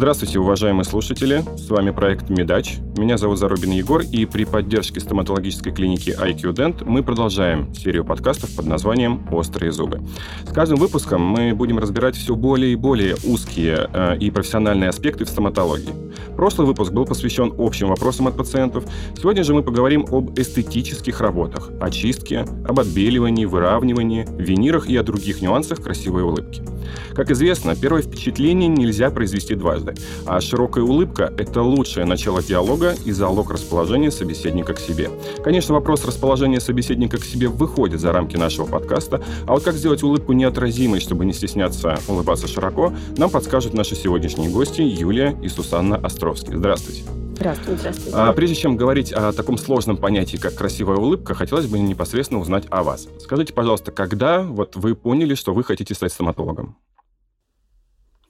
Здравствуйте, уважаемые слушатели. С вами проект «Медач». Меня зовут Зарубин Егор, и при поддержке стоматологической клиники IQ Dent мы продолжаем серию подкастов под названием «Острые зубы». С каждым выпуском мы будем разбирать все более и более узкие э, и профессиональные аспекты в стоматологии. Прошлый выпуск был посвящен общим вопросам от пациентов. Сегодня же мы поговорим об эстетических работах, о чистке, об отбеливании, выравнивании, винирах и о других нюансах красивой улыбки. Как известно, первое впечатление нельзя произвести дважды, а широкая улыбка – это лучшее начало диалога и залог расположения собеседника к себе. Конечно, вопрос расположения собеседника к себе выходит за рамки нашего подкаста, а вот как сделать улыбку неотразимой, чтобы не стесняться улыбаться широко, нам подскажут наши сегодняшние гости Юлия и Сусанна Островские. Здравствуйте. Здравствуйте. Здравствуйте. А, прежде чем говорить о таком сложном понятии, как красивая улыбка, хотелось бы непосредственно узнать о вас. Скажите, пожалуйста, когда вот вы поняли, что вы хотите стать стоматологом?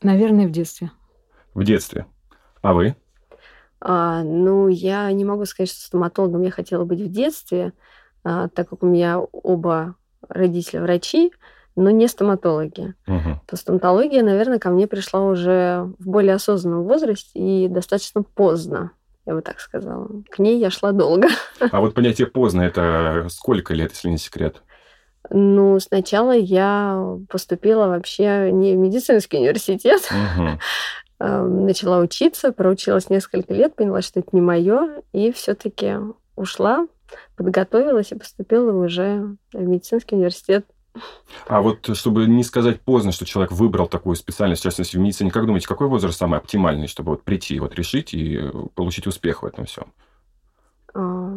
Наверное, в детстве. В детстве. А вы? А, ну, я не могу сказать, что стоматологом я хотела быть в детстве, а, так как у меня оба родителя врачи, но не стоматологи. Угу. То стоматология, наверное, ко мне пришла уже в более осознанном возрасте и достаточно поздно я бы так сказала. К ней я шла долго. А вот понятие поздно это сколько лет, если не секрет? Ну, сначала я поступила вообще не в медицинский университет. Угу. Начала учиться, проучилась несколько лет, поняла, что это не мое, и все-таки ушла, подготовилась и поступила уже в медицинский университет а вот чтобы не сказать поздно, что человек выбрал такую специальность, в частности, в медицине, как думаете, какой возраст самый оптимальный, чтобы вот прийти, вот решить и э, получить успех в этом всем? А,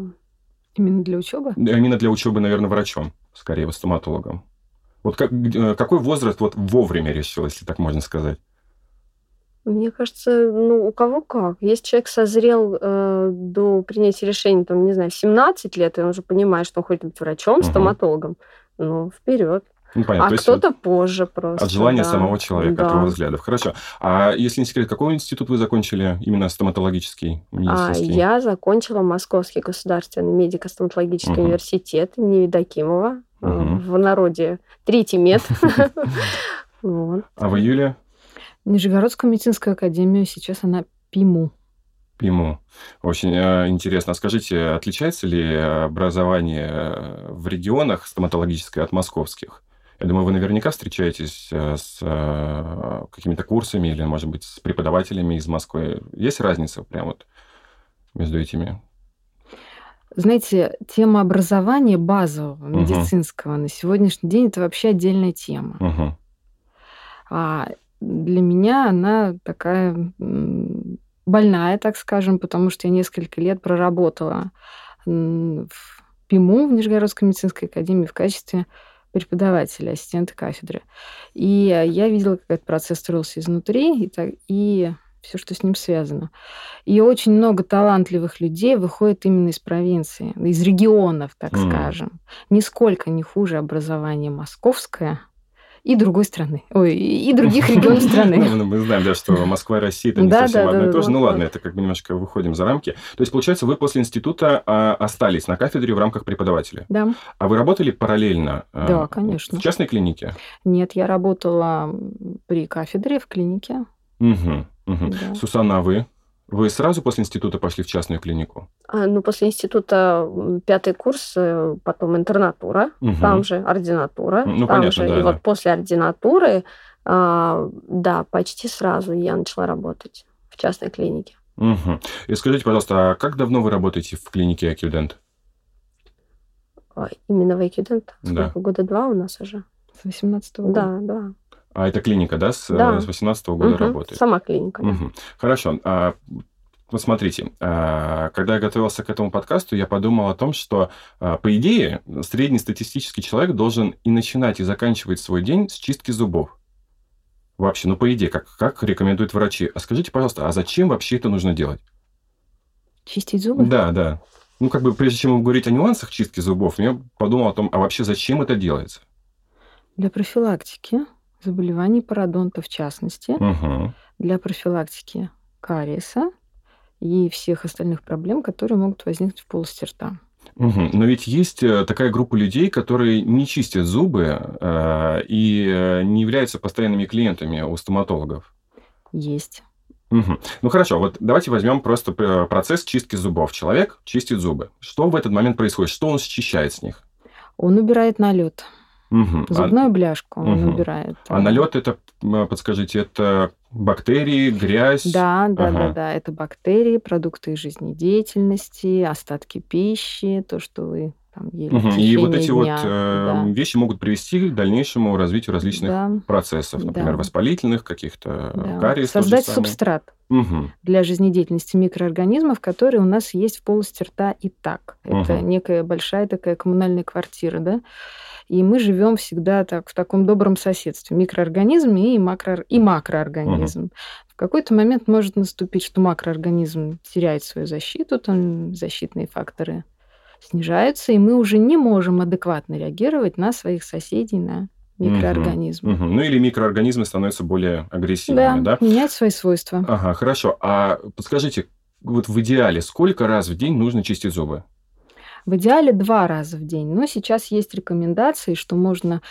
именно для учебы? Именно для учебы, наверное, врачом, скорее, стоматологом. Вот как, э, какой возраст вот вовремя решил, если так можно сказать? Мне кажется, ну, у кого как. Если человек созрел э, до принятия решения, там, не знаю, в 17 лет, и он уже понимает, что он хочет быть врачом, угу. стоматологом, ну, вперед. Ну, понятно. А кто-то вот позже просто. От желания да. самого человека, да. от его взглядов. Хорошо. А если не секрет, какой институт вы закончили, именно стоматологический, медицинский? А, я закончила Московский государственный медико-стоматологический угу. университет имени Евдокимова. Угу. В народе третий мед. А вы, Юлия? Нижегородскую медицинскую академию, сейчас она ПИМУ. ПИМУ. Очень э, интересно. Скажите, отличается ли образование э, в регионах стоматологическое от московских? Я думаю, вы наверняка встречаетесь э, с какими-то курсами или, может быть, с преподавателями из Москвы. Есть разница прямо вот между этими? Знаете, тема образования базового, медицинского угу. на сегодняшний день это вообще отдельная тема. Угу. А для меня она такая больная, так скажем, потому что я несколько лет проработала в ПИМУ, в Нижегородской медицинской академии, в качестве преподавателя, ассистента кафедры. И я видела, как этот процесс строился изнутри, и, так, и все, что с ним связано. И очень много талантливых людей выходит именно из провинции, из регионов, так mm. скажем. Нисколько не хуже образование московское – и другой страны. Ой, и других регионов страны. Ну, мы знаем, да, что Москва и Россия это не совсем одно и то же. Ну ладно, это как бы немножко выходим за рамки. То есть, получается, вы после института а, остались на кафедре в рамках преподавателя. Да. А вы работали параллельно? А, да, конечно. В частной клинике? Нет, я работала при кафедре в клинике. Угу, угу. Да. Сусанна, а вы? Вы сразу после института пошли в частную клинику? А, ну, после института пятый курс, э, потом интернатура, угу. там же ординатура. Ну, там понятно, же. да. И да. вот после ординатуры, а, да, почти сразу я начала работать в частной клинике. Угу. И скажите, пожалуйста, а как давно вы работаете в клинике Акюдент? Именно в Акюдент? Да. Сколько? Года два у нас уже. С 18 года? Да, да. А это клиника, да, с, да. с 18 -го года угу. работает? Сама клиника. Угу. Хорошо. А, вот смотрите, а, когда я готовился к этому подкасту, я подумал о том, что, а, по идее, среднестатистический человек должен и начинать, и заканчивать свой день с чистки зубов. Вообще, ну, по идее, как, как рекомендуют врачи. А скажите, пожалуйста, а зачем вообще это нужно делать? Чистить зубы? Да, да. Ну, как бы, прежде чем говорить о нюансах чистки зубов, я подумал о том, а вообще зачем это делается? Для профилактики заболеваний пародонта в частности, угу. для профилактики кариеса и всех остальных проблем, которые могут возникнуть в полости рта. Угу. Но ведь есть э, такая группа людей, которые не чистят зубы э, и э, не являются постоянными клиентами у стоматологов. Есть. Мгм. Ну хорошо, вот давайте возьмем просто п- процесс чистки зубов. Человек чистит зубы. Что в этот момент происходит? Что он счищает с них? Он убирает налет. А, Зубную бляшку он мгм. убирает. а налет это, подскажите, это бактерии, грязь? Да, да, да, Ага. да. Это бактерии, продукты жизнедеятельности, остатки пищи, то, что вы там ели Мгм. И вот эти вот дня. э, Да. вещи могут привести к дальнейшему развитию различных Да, процессов, например, да, воспалительных, каких-то да. кариес Создать субстрат для жизнедеятельности микроорганизмов, которые у нас есть в полости рта и так. Это Мгм. некая большая такая коммунальная квартира, да. И мы живем всегда так, в таком добром соседстве. Микроорганизм и, макро, и макроорганизм. В какой-то момент может наступить, что макроорганизм теряет свою защиту, там защитные факторы снижаются, и мы уже не можем адекватно реагировать на своих соседей, на микроорганизмы. Мгм. Ну или микроорганизмы становятся более агрессивными, Да, да? менять свои свойства. Ага, хорошо. А подскажите, вот в идеале сколько раз в день нужно чистить зубы? В идеале два раза в день, но сейчас есть рекомендации, что можно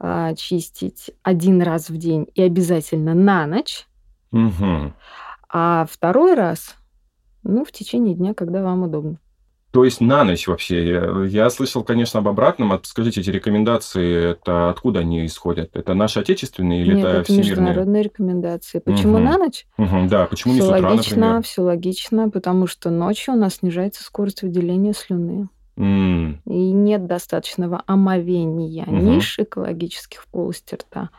а, чистить один раз в день и обязательно на ночь, Мгм. а второй раз, ну, в течение дня, когда вам удобно. То есть на ночь вообще. Я, я слышал, конечно, об обратном. А Скажите, эти рекомендации, это откуда они исходят? Это наши отечественные или Нет, это это всемирные? международные рекомендации. Почему Мгм. на ночь? Мгм, да, почему не Все с утра, логично, например? все логично, потому что ночью у нас снижается скорость выделения слюны. М, И нет достаточного омовения Мгм. ниш экологических в полости рта.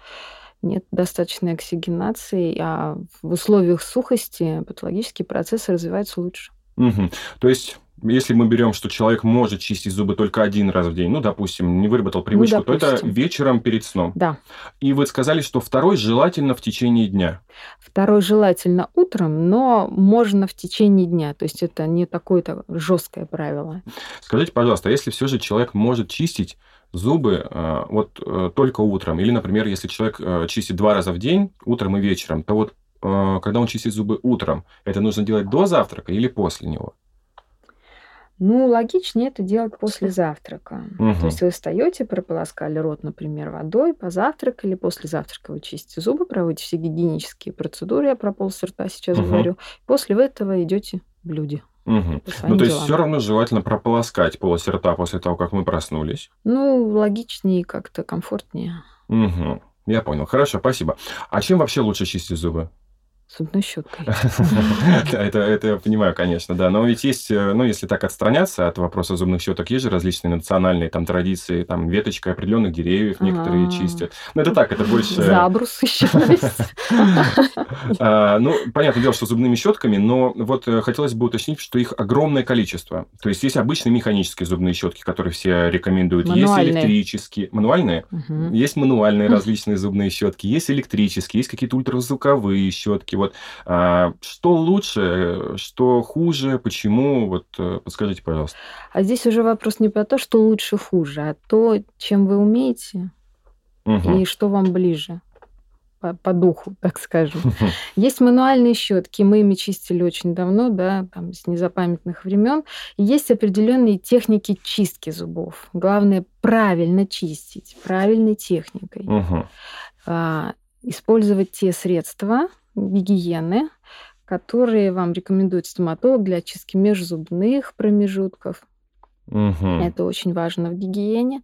Нет достаточной оксигенации, а в условиях сухости патологические процессы развиваются лучше. мгм. То есть, если мы берем, что человек может чистить зубы только один раз в день, ну, допустим, не выработал привычку, то это Ну, вечером перед сном. Да. И вы сказали, что второй желательно в течение дня. Второй желательно утром, но можно в течение дня. То есть это не такое-то жесткое правило. Скажите, пожалуйста, а если все же человек может чистить зубы э, вот э, только утром, или, например, если человек э, чистит два раза в день, утром и вечером, то вот когда он чистит зубы утром, это нужно делать до завтрака или после него? Ну, логичнее это делать после завтрака. Мгм. То есть вы встаете, прополоскали рот, например, водой, позавтракали, после завтрака вы чистите зубы, проводите все гигиенические процедуры, я про полость рта сейчас Мгм. говорю. После этого идете в по своим Ну, то есть делам. все равно желательно прополоскать полость рта после того, как мы проснулись. Ну, логичнее как-то комфортнее. Мгм. Я понял. Хорошо, спасибо. А чем вообще лучше чистить зубы? Зубной щеткой. Да, это, это я понимаю, конечно, да. Но ведь есть, э, ну, если так отстраняться от вопроса зубных щеток, есть же различные национальные там традиции, там веточкой определенных деревьев некоторые А. чистят. Ну, это так, это больше... Забрус еще. А, Ну, понятное дело, что зубными щетками, но вот э, хотелось бы уточнить, что их огромное количество. То есть есть обычные механические зубные щетки, которые все рекомендуют. Есть электрические. Мануальные? Есть мануальные различные зубные щетки, есть электрические, есть какие-то ультразвуковые щетки. Вот а, что лучше, что хуже, почему? Вот э, подскажите, пожалуйста. А здесь уже вопрос не про то, что лучше, хуже, а то, чем вы умеете Мгм. и что вам ближе по, по духу, так скажем. Есть мануальные щетки, мы ими чистили очень давно, да, там с незапамятных времен. Есть определенные техники чистки зубов. Главное правильно чистить, правильной техникой. Мгм. А, использовать те средства гигиены, которые вам рекомендует стоматолог для очистки межзубных промежутков. Мгм. Это очень важно в гигиене.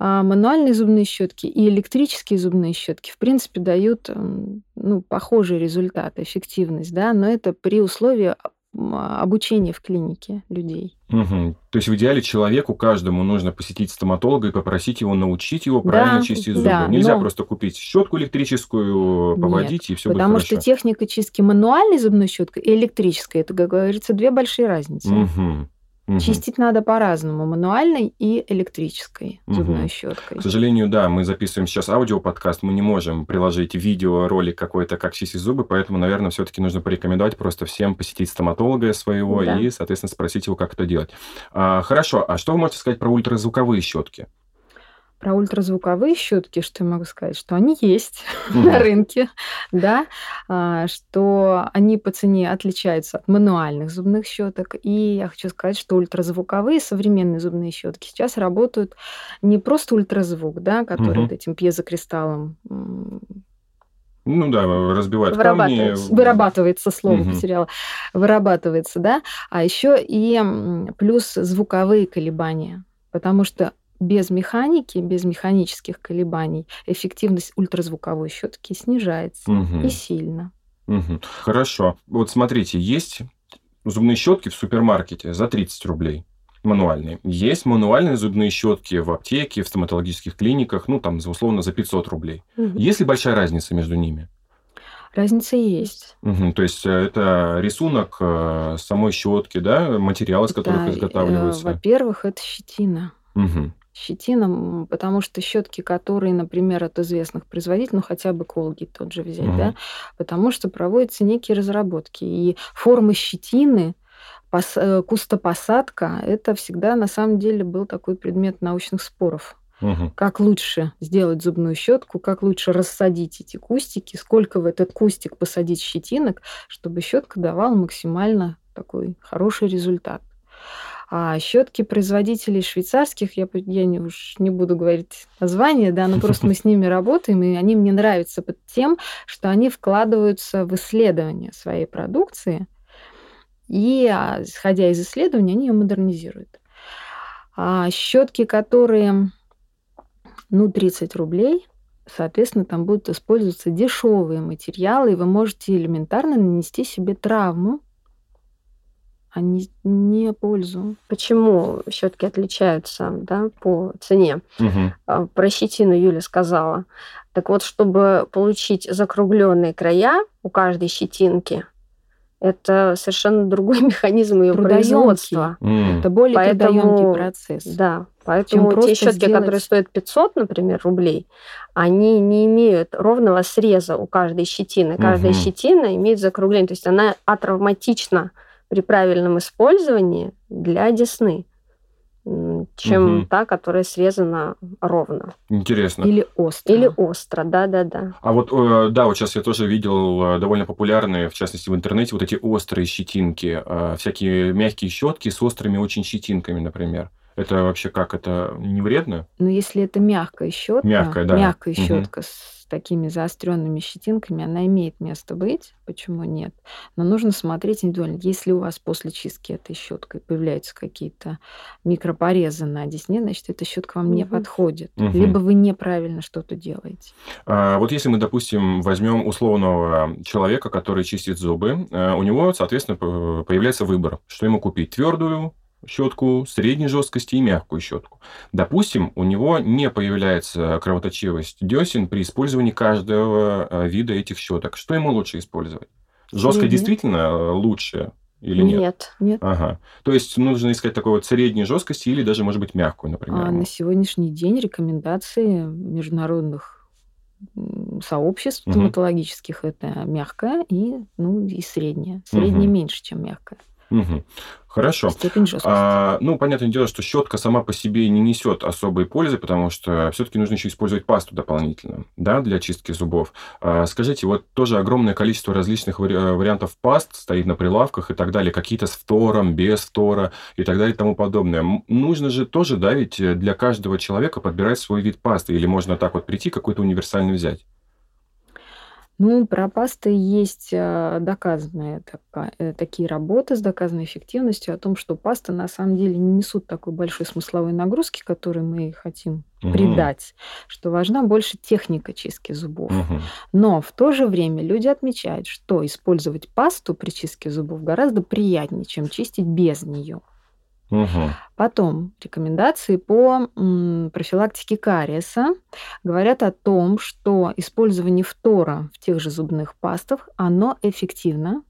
А мануальные зубные щетки и электрические зубные щетки, в принципе, дают м, ну, похожий результат, эффективность, да, но это при условии м, обучения в клинике людей. Мгм. То есть в идеале человеку каждому нужно посетить стоматолога и попросить его научить его правильно Да, чистить зубы. да, Нельзя но- просто купить щетку электрическую, Нет, поводить и все будет Потому хорошо. что техника чистки мануальной зубной щеткой и электрической, это, как говорится, две большие разницы. Мгм. Мгм. Чистить надо по-разному, мануальной и электрической зубной щеткой. К сожалению, да, мы записываем сейчас аудиоподкаст, мы не можем приложить видео, ролик какой-то, как чистить зубы, поэтому, наверное, все-таки нужно порекомендовать просто всем посетить стоматолога своего Да. и, соответственно, спросить его, как это делать. А, хорошо, а что вы можете сказать про ультразвуковые щетки? Про ультразвуковые щетки, что я могу сказать, что они есть Мгм. на рынке, да, а, что они по цене отличаются от мануальных зубных щеток. И я хочу сказать, что ультразвуковые современные зубные щетки сейчас работают не просто ультразвук, да, который Мгм. вот этим пьезокристаллом Ну да, разбивают вырабатывается, камни. Вырабатывается слово, Мгм. потеряла. Вырабатывается, да. А еще и плюс звуковые колебания. Потому что без механики, без механических колебаний эффективность ультразвуковой щетки снижается. Мгм. И сильно. Мгм. Хорошо. Вот смотрите, есть зубные щетки в супермаркете за 30 рублей мануальные. Есть мануальные зубные щетки в аптеке, в стоматологических клиниках, ну, там, условно, за 500 рублей. Мгм. Есть ли большая разница между ними? Разница есть. Мгм. То есть э, это рисунок э, самой щетки, да, материал, из которых Да, э, изготавливается. во-первых, это щетина. Мгм. Щетина, м, потому что щетки, которые, например, от известных производителей, ну хотя бы Colgate тот же взять, Мгм. да, потому что проводятся некие разработки. И формы щетины, пос- э, кустопосадка, это всегда на самом деле был такой предмет научных споров. Мгм. Как лучше сделать зубную щетку, как лучше рассадить эти кустики, сколько в этот кустик посадить щетинок, чтобы щетка давала максимально такой хороший результат. А щетки производителей швейцарских, я, я не, уж не буду говорить название, да, но просто мы с ними работаем, и они мне нравятся под тем, что они вкладываются в исследование своей продукции, и, а, исходя из исследований, они ее модернизируют. А щетки, которые, ну, 30 рублей, соответственно, там будут использоваться дешевые материалы, и вы можете элементарно нанести себе травму, а не, не пользу. Почему щетки отличаются да, по цене? А, Про щетину Юля сказала. Так вот, чтобы получить закругленные края у каждой щетинки, это совершенно другой механизм ее производства. Это более Поэтому- трудоемкий процесс. Да, поэтому те щетки, сделать- которые стоят 500, например, рублей, они не имеют ровного среза у каждой щетины. Каждая Мгм. щетина имеет закругление, то есть она атравматична при правильном использовании для десны, чем Мгм. та, которая срезана ровно. Интересно. Или остро. Или остро, да-да-да. А вот, э, да, вот сейчас я тоже видел э, довольно популярные, в частности, в интернете, вот эти острые щетинки, э, всякие мягкие щетки с острыми очень щетинками, например. Это вообще как? Это не вредно? Но если это мягкая щетка, Мягкая, да. мягкая Мгм. щетка с такими заостренными щетинками, она имеет место быть. Почему нет? Но нужно смотреть индивидуально. Если у вас после чистки этой щеткой появляются какие-то микропорезы на десне, значит, эта щетка вам не Мгм. подходит. Мгм. Либо вы неправильно что-то делаете. А, Вот если мы, допустим, возьмем условного человека, который чистит зубы, э, у него, соответственно, появляется выбор, что ему купить: твердую щетку, средней жесткости и мягкую щетку. Допустим, у него не появляется кровоточивость десен при использовании каждого э, вида этих щеток. Что ему лучше использовать? Жесткая Средняя. действительно э, лучше или нет? Нет. Нет? Ага. То есть нужно искать такой вот средней жесткости или даже, может быть, мягкую, например. А на сегодняшний день рекомендации международных сообществ Мгм. стоматологических это мягкая и, ну, и средняя. Средняя Мгм. меньше, чем мягкая. Мгм. Хорошо. Степень жесткости. А, ну, понятное дело, что щетка сама по себе не несет особой пользы, потому что все-таки нужно еще использовать пасту дополнительно, да, для чистки зубов. А, скажите, вот тоже огромное количество различных вари- э, вариантов паст стоит на прилавках и так далее, какие-то с фтором, без фтора и так далее и тому подобное. Нужно же тоже, да, ведь э, для каждого человека подбирать свой вид пасты, или можно так вот прийти, какой-то универсальный взять? Ну, про пасты есть э, доказанные э, такие работы с доказанной эффективностью о том, что пасты на самом деле не несут такой большой смысловой нагрузки, которую мы хотим Мгм. придать, что важна больше техника чистки зубов. Мгм. Но в то же время люди отмечают, что использовать пасту при чистке зубов гораздо приятнее, чем чистить без нее. Мгм. Потом рекомендации по профилактике кариеса говорят о том, что использование фтора в тех же зубных пастах, оно эффективно.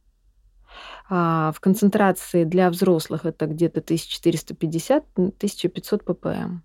А, в концентрации для взрослых это где-то 1450-1500 ppm.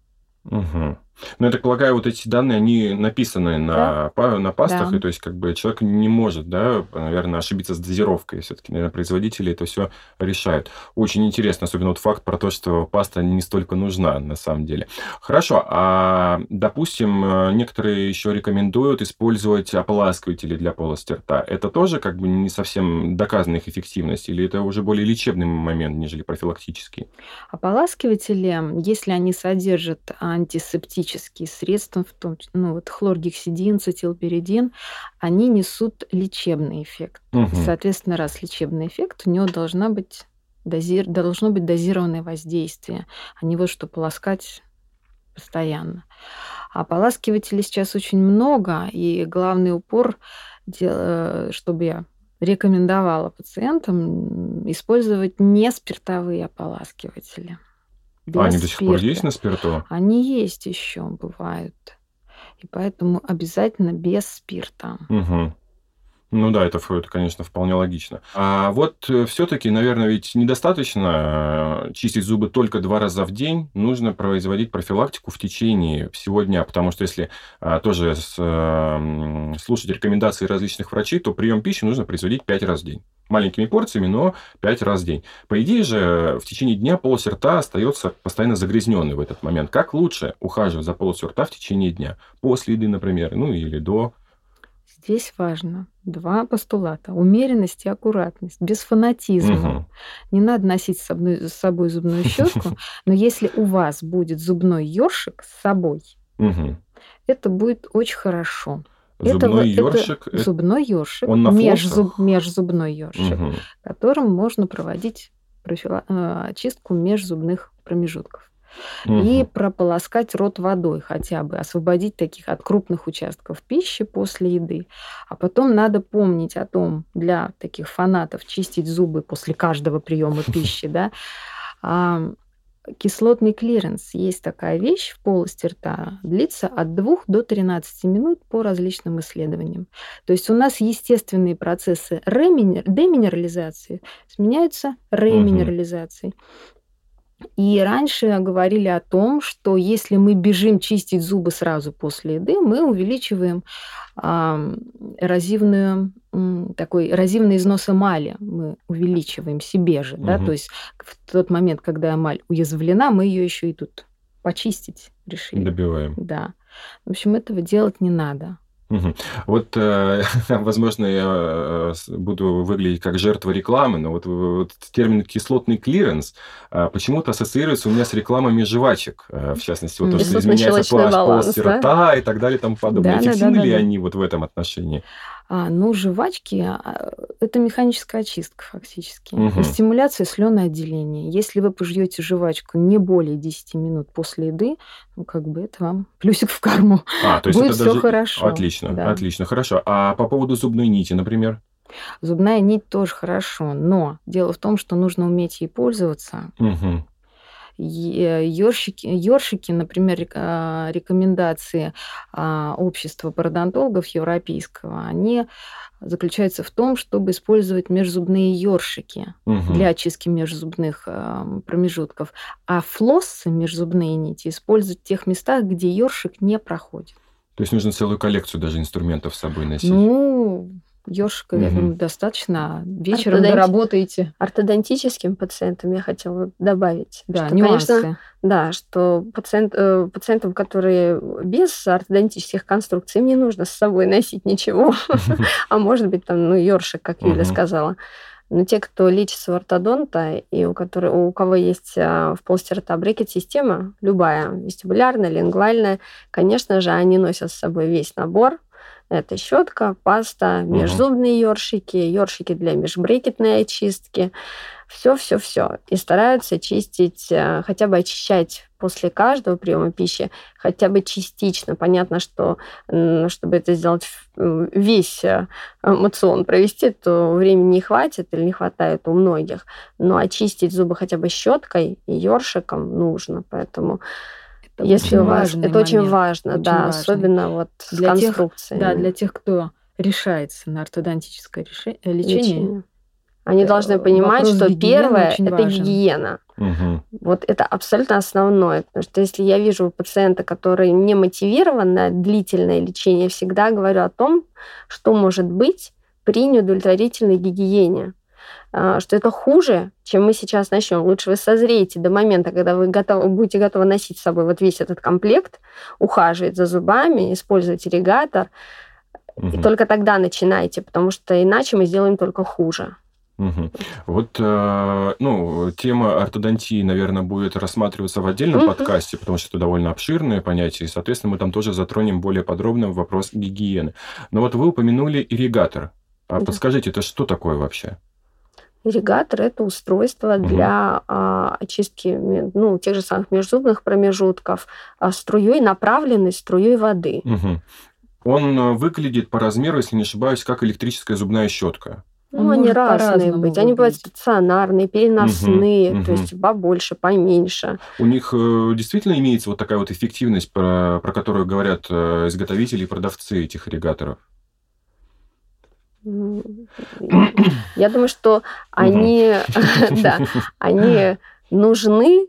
Мгм. Ну, я так полагаю, вот эти данные, они написаны на, па- на пастах, Да. и то есть как бы человек не может, да, наверное, ошибиться с дозировкой. Все-таки, наверное, производители это все решают. Очень интересно, особенно вот факт про то, что паста не столько нужна на самом деле. Хорошо, а допустим, э, некоторые еще рекомендуют использовать ополаскиватели для полости рта. Это тоже как бы не совсем доказанная их эффективность, или это уже более лечебный момент, нежели профилактический? Ополаскиватели, если они содержат антисептические антисептические средства, в том, ну, вот хлоргексидин, цетилперидин, они несут лечебный эффект. Мгм. Соответственно, раз лечебный эффект, у него должна быть дози- должно быть дозированное воздействие, а не вот что полоскать постоянно. А Ополаскивателей сейчас очень много, и главный упор, э, чтобы я рекомендовала пациентам использовать не спиртовые ополаскиватели. А они без до сих пор спирта. есть на спирту? Они есть еще, бывают. И поэтому обязательно без спирта. Мгм. Ну да, это, это, конечно, вполне логично. А вот все-таки, наверное, ведь недостаточно э, чистить зубы только два раза в день. Нужно производить профилактику в течение всего дня, потому что если а, тоже с, э, слушать рекомендации различных врачей, то прием пищи нужно производить пять раз в день. Маленькими порциями, но пять раз в день. По идее же, в течение дня полость рта остается постоянно загрязненной в этот момент. Как лучше ухаживать за полостью рта в течение дня? После еды, например, ну или до Здесь важно два постулата. Умеренность и аккуратность, без фанатизма. Мгм. Не надо носить с собой, с собой зубную щетку, но если у вас будет зубной ёршик с собой, это будет очень хорошо. Зубной это ёршик. Зубной ёршик, он на межзуб- межзубной ёршик, которым можно проводить профила- э, очистку межзубных промежутков. И прополоскать рот водой хотя бы, освободить таких от крупных участков пищи после еды. А потом надо помнить о том, для таких фанатов чистить зубы после каждого приема пищи, да, кислотный клиренс. Есть такая вещь в полости рта, длится от 2 до 13 минут по различным исследованиям. То есть у нас естественные процессы реминер- деминерализации сменяются реминерализацией. И раньше говорили о том, что если мы бежим чистить зубы сразу после еды, мы увеличиваем ам, эрозивную, такой эрозивный износ эмали. Мы увеличиваем себе же. Да? Мгм. То есть в тот момент, когда эмаль уязвлена, мы ее еще и тут почистить решили. Добиваем. Да. В общем, этого делать не надо. Вот, э, возможно, я э, буду выглядеть как жертва рекламы, но вот, вот термин кислотный клиренс э, почему-то ассоциируется у меня с рекламами жвачек, э, в частности, вот то, что изменяется pH баланс, полости да? рта и так далее и тому подобное. Да, Эффективны да, ли да, да. они вот в этом отношении? А, ну, жвачки а, это механическая очистка фактически. Мгм. Стимуляция слюноотделения. Если вы пожуете жвачку не более 10 минут после еды, ну, как бы это вам плюсик в карму. А, то есть Будет это все даже... хорошо. Отлично, Да. отлично, хорошо. А по поводу зубной нити, например? Зубная нить тоже хорошо, но дело в том, что нужно уметь ей пользоваться. Мгм. Ёршики, ёршики, например, а, рекомендации а, общества пародонтологов европейского, они заключаются в том, чтобы использовать межзубные ёршики Мгм. для очистки межзубных ам, промежутков, а флоссы, межзубные нити, использовать в тех местах, где ёршик не проходит. То есть нужно целую коллекцию даже инструментов с собой носить. Ну, ёршика, я Мгм. думаю, достаточно. Вечером Ортодонти- доработаете. Ортодонтическим пациентам я хотела добавить, Да, что, нюансы. конечно, да, что пациент, э, пациентам, которые без ортодонтических конструкций, им не нужно с собой носить ничего, а может быть там, ну, ёршик, как Юля сказала. Но те, кто лечится у ортодонта и у, которых, у кого есть а, в полости рта брекет-система, любая, вестибулярная, лингвальная, конечно же, они носят с собой весь набор. Это щетка, паста, межзубные ёршики, ёршики для межбрекетной очистки. Все-все-все. И стараются чистить, э, хотя бы очищать после каждого приема пищи, хотя бы частично. Понятно, что чтобы это сделать весь э, мацион провести, то времени не хватит или не хватает у многих. Но очистить зубы хотя бы щеткой и ёршиком нужно. Поэтому Это если очень у вас... Это очень момент. важно, Очень да, важный. особенно вот с Для тех- конструкцией. Да, для тех, кто решается на ортодонтическое реше- э, лечение. Они Э, должны понимать, что первое очень это важен. гигиена. Мгм. Вот это абсолютно основное. Потому что если я вижу пациента, который не мотивирован на длительное лечение, я всегда говорю о том, что может быть при неудовлетворительной гигиене. А, Что это хуже, чем мы сейчас начнем. Лучше вы созреете до момента, когда вы готовы, будете готовы носить с собой вот весь этот комплект, ухаживать за зубами, использовать ирригатор. И Мгм. только тогда начинайте, потому что иначе мы сделаем только хуже. Угу. Вот, э, ну, тема ортодонтии, наверное, будет рассматриваться в отдельном угу. подкасте, потому что это довольно обширное понятие, и, соответственно, мы там тоже затронем более подробно вопрос гигиены. Но вот вы упомянули ирригатор. А да. подскажите, это что такое вообще? Ирригатор – это устройство угу. для а, очистки ну, тех же самых межзубных промежутков а, струей, направленной струей воды. Угу. Он э, выглядит по размеру, если не ошибаюсь, как электрическая зубная щетка. Ну, они разные быть. Они бывают стационарные, переносные, угу, то угу. есть побольше, поменьше. У них э, действительно имеется вот такая вот эффективность, про, про которую говорят э, изготовители и продавцы этих ирригаторов? Я думаю, что они, да, они нужны,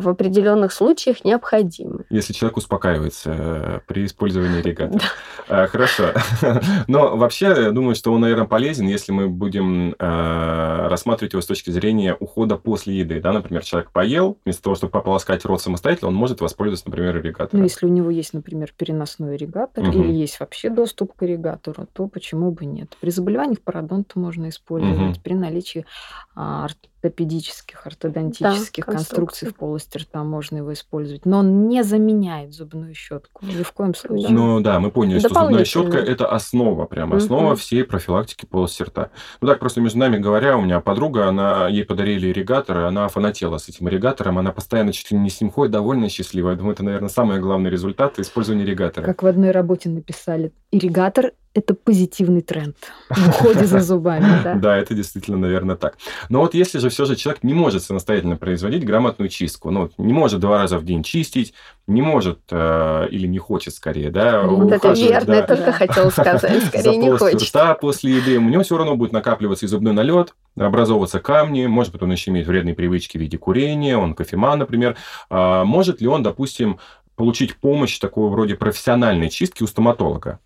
в определенных случаях необходимы. Если человек успокаивается э, при использовании регата. Да. Хорошо. Но вообще, я думаю, что он, наверное, полезен, если мы будем э, рассматривать его с точки зрения ухода после еды. Да, например, человек поел, вместо того, чтобы пополоскать рот самостоятельно, он может воспользоваться, например, ирригатором. Ну, если у него есть, например, переносной ирригатор угу. или есть вообще доступ к ирригатору, то почему бы нет? При заболеваниях пародонта можно использовать, угу. при наличии а, ортопедических, ортодонтических да, конструкций в полости рта можно его использовать. Но он не заменяет зубную щетку. Ни в коем случае. Ну да, мы поняли, что зубная щетка это основа, прям основа угу. всей профилактики полости рта. Ну так, просто между нами говоря, у меня подруга, она ей подарили ирригатор, и она фанатела с этим ирригатором, она постоянно чуть ли не с ним ходит, довольно счастливая. Я думаю, это, наверное, самый главный результат использования ирригатора. Как в одной работе написали, ирригатор это позитивный тренд в уходе за зубами. Да? да, это действительно, наверное, так. Но вот если же все же человек не может самостоятельно производить грамотную чистку, ну, не может два раза в день чистить, не может э, или не хочет скорее, да, Вот это верно, да, я только хотела сказать, скорее не хочет. рта после еды, у него все равно будет накапливаться и зубной налет, образовываться камни, может быть, он еще имеет вредные привычки в виде курения, он кофеман, например. А может ли он, допустим, получить помощь такой вроде профессиональной чистки у стоматолога?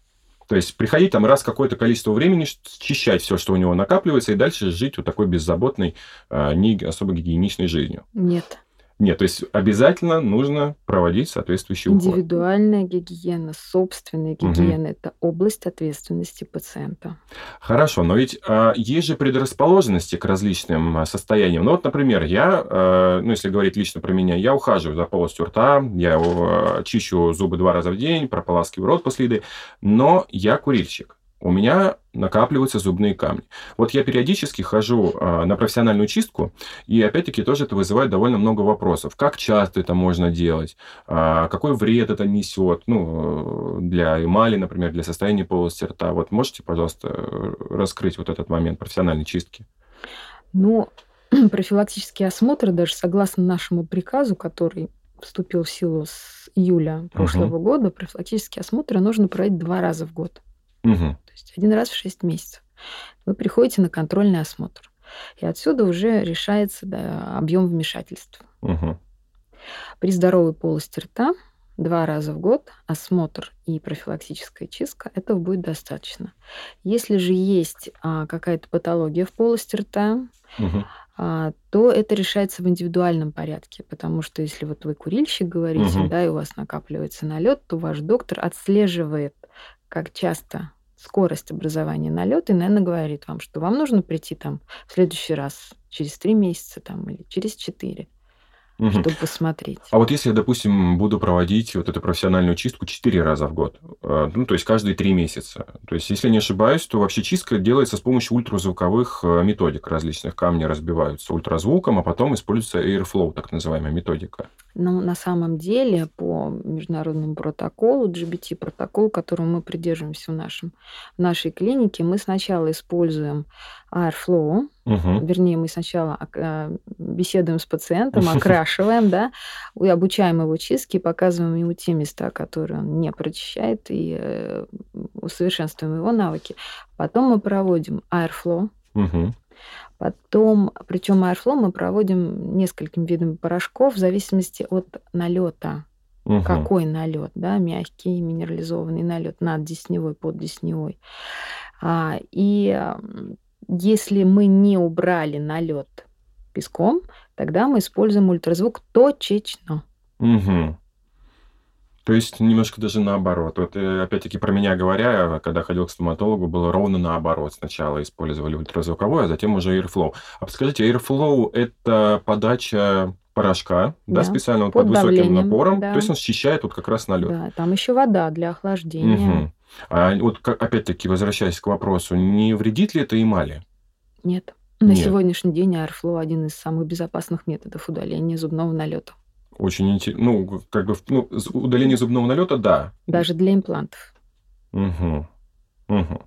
То есть приходить там раз какое-то количество времени, счищать все, что у него накапливается, и дальше жить вот такой беззаботной, а, не особо гигиеничной жизнью. Нет. Нет, то есть обязательно нужно проводить соответствующий уход. Индивидуальная гигиена, собственная гигиена угу. это область ответственности пациента. Хорошо, но ведь а, есть же предрасположенности к различным а, состояниям. Ну вот, например, я, а, ну если говорить лично про меня, я ухаживаю за полостью рта, я а, чищу зубы два раза в день, прополаскиваю рот после еды, но я курильщик у меня накапливаются зубные камни. Вот я периодически хожу э, на профессиональную чистку, и опять-таки тоже это вызывает довольно много вопросов. Как часто это можно делать? Э, какой вред это несет? Ну, для эмали, например, для состояния полости рта. Вот можете, пожалуйста, раскрыть вот этот момент профессиональной чистки? Ну, профилактические осмотры, даже согласно нашему приказу, который вступил в силу с июля прошлого угу. года, профилактические осмотры нужно проводить два раза в год. Угу. Есть один раз в 6 месяцев. Вы приходите на контрольный осмотр. И отсюда уже решается да, объем вмешательств. Угу. При здоровой полости рта два раза в год осмотр и профилактическая чистка, этого будет достаточно. Если же есть а, какая-то патология в полости рта, угу. а, то это решается в индивидуальном порядке, потому что если вот вы курильщик говорите, угу. да, и у вас накапливается налет, то ваш доктор отслеживает, как часто скорость образования налета и, наверное, говорит вам, что вам нужно прийти там в следующий раз через три месяца там, или через четыре угу. чтобы посмотреть. А вот если я, допустим, буду проводить вот эту профессиональную чистку четыре раза в год, э, ну, то есть каждые три месяца, то есть, если не ошибаюсь, то вообще чистка делается с помощью ультразвуковых э, методик различных. Камни разбиваются ультразвуком, а потом используется airflow, так называемая методика. Ну, на самом деле, по международному протоколу, GBT-протокол, которому мы придерживаемся в, нашем, в нашей клинике, мы сначала используем Airflow, угу. вернее, мы сначала э, беседуем с пациентом, окрашиваем, да, и обучаем его чистке, показываем ему те места, которые он не прочищает, и э, усовершенствуем его навыки. Потом мы проводим Airflow, угу. Потом, причем Airflow мы проводим несколькими видами порошков в зависимости от налета. Угу. Какой налет, да, мягкий, минерализованный налет, наддесневой, поддесневой. А, и если мы не убрали налет песком, тогда мы используем ультразвук точечно. Угу. То есть немножко даже наоборот. Вот э, опять-таки про меня говоря, когда ходил к стоматологу, было ровно наоборот. Сначала использовали ультразвуковой, а затем уже Airflow. А подскажите, Airflow – это подача порошка, да, Да, специально вот под под высоким давлением, напором. да. То есть он счищает вот как раз налет. Да, там еще вода для охлаждения. Мгм. А вот опять-таки, возвращаясь к вопросу, не вредит ли это эмали? Нет. На Нет. сегодняшний день Airflow один из самых безопасных методов удаления зубного налета. Очень интересно. Ну, как бы, ну, удаление зубного налета, да. Даже для имплантов. Мгм. Мгм.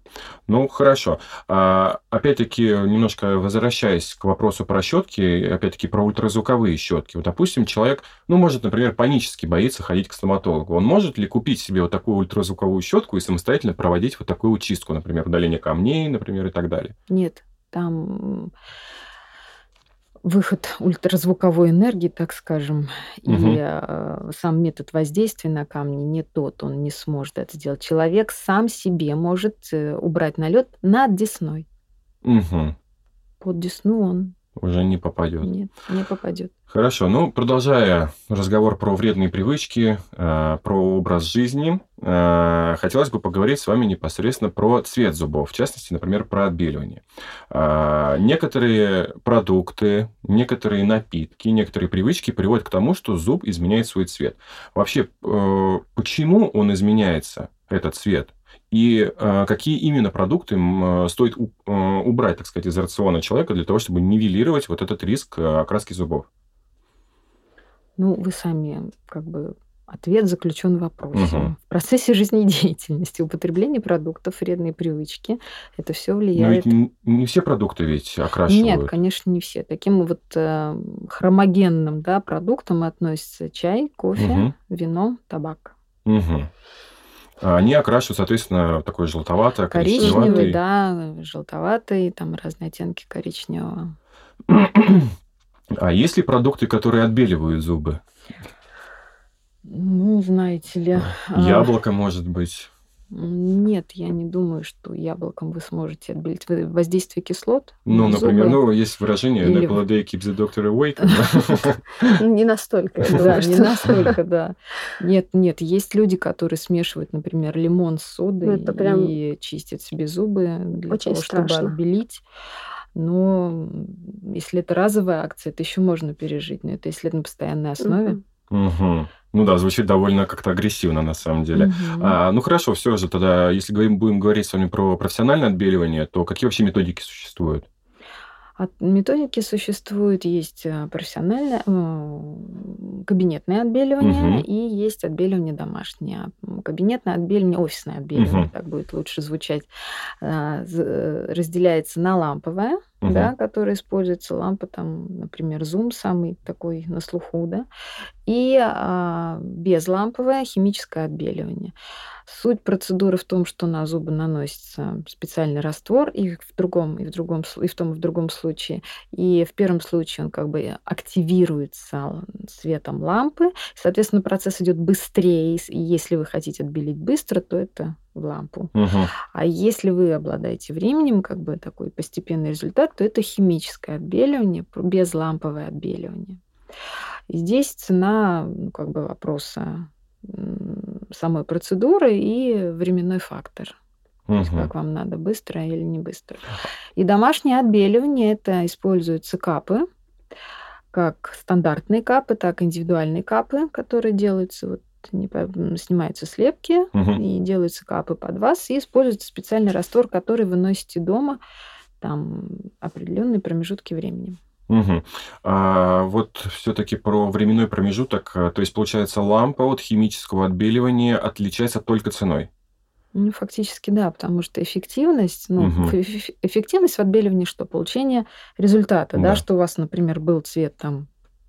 Ну, хорошо. А, опять-таки, немножко возвращаясь к вопросу про щетки, опять-таки про ультразвуковые щетки. Вот, допустим, человек, ну, может, например, панически боится ходить к стоматологу. Он может ли купить себе вот такую ультразвуковую щетку и самостоятельно проводить вот такую чистку, например, удаление камней, например, и так далее? Нет, там выход ультразвуковой энергии, так скажем, Мгм. и э, сам метод воздействия на камни не тот, он не сможет это сделать. Человек сам себе может э, убрать налет над десной. Мгм. Под десну он Уже не попадет. нет, не попадет. Хорошо, ну, продолжая разговор про вредные привычки, э, про образ жизни, э, хотелось бы поговорить с вами непосредственно про цвет зубов, в частности, например, про отбеливание. А, Некоторые продукты, некоторые напитки, некоторые привычки приводят к тому, что зуб изменяет свой цвет. Вообще, э, почему он изменяется, этот цвет? И э, какие именно продукты э, стоит у- э, убрать, так сказать, из рациона человека для того, чтобы нивелировать вот этот риск э, окраски зубов? Ну, вы сами как бы ответ заключен в вопросе. Мгм. В процессе жизнедеятельности употребление продуктов, вредные привычки, это все Но влияет ведь н- не все продукты ведь окрашивают. Нет, конечно, не все. Таким вот э, хромогенным да, продуктам относятся чай, кофе, Мгм. вино, табак. Мгм. А Они окрашивают, соответственно, такой желтовато Коричневый, да, желтоватый, там разные оттенки коричневого. А есть ли продукты, которые отбеливают зубы? Ну, знаете ли... а, Яблоко, может быть. Нет, я не думаю, что яблоком вы сможете отбелить. Воздействие кислот Ну, на например, зубы? ну, есть выражение Или- «Apple a day keeps the doctor away». как бы. Ну, Не настолько, Да, не настолько, да. Нет, нет, есть люди, которые смешивают, например, лимон с содой Ну, и чистят себе зубы для того, чтобы страшно. отбелить. Но если это разовая акция, это еще можно пережить. Но это если это на постоянной основе. Мгм. Ну да, звучит довольно как-то агрессивно на самом деле. Мгм. А, ну хорошо, все же тогда, если говорим, будем говорить с вами про профессиональное отбеливание, то какие вообще методики существуют? Методики существует, есть э, профессиональное, кабинетное отбеливание Мгм. и есть отбеливание домашнее. Кабинетное отбеливание, офисное отбеливание, Мгм. так будет лучше звучать, з- э, разделяется на ламповое, Мгм. да, которое используется, лампа там, например, Zoom самый такой на слуху, да, и а, безламповое химическое отбеливание. Суть процедуры в том, что на зубы наносится специальный раствор, и в другом, и в другом, и в том, и в другом случае. И в первом случае он как бы активируется светом лампы, соответственно, процесс идет быстрее. И если вы хотите отбелить быстро, то это в лампу. Мгм. А если вы обладаете временем, как бы такой постепенный результат, то это химическое отбеливание, безламповое отбеливание. И здесь цена ну, как бы вопроса самой процедуры и временной фактор. То есть как вам надо, быстро или не быстро. И домашнее отбеливание, это используются капы, как стандартные капы, так и индивидуальные капы, которые делаются, вот, не снимаются слепки, Мгм. и делаются капы под вас, и используется специальный раствор, который вы носите дома там определенные промежутки времени. Мгм. А вот все-таки про временной промежуток, то есть, получается, лампа от химического отбеливания отличается только ценой. Ну, фактически, да, потому что эффективность, ну, ф- эффективность в отбеливании что? Получение результата, да, Да. что у вас, например, был цвет там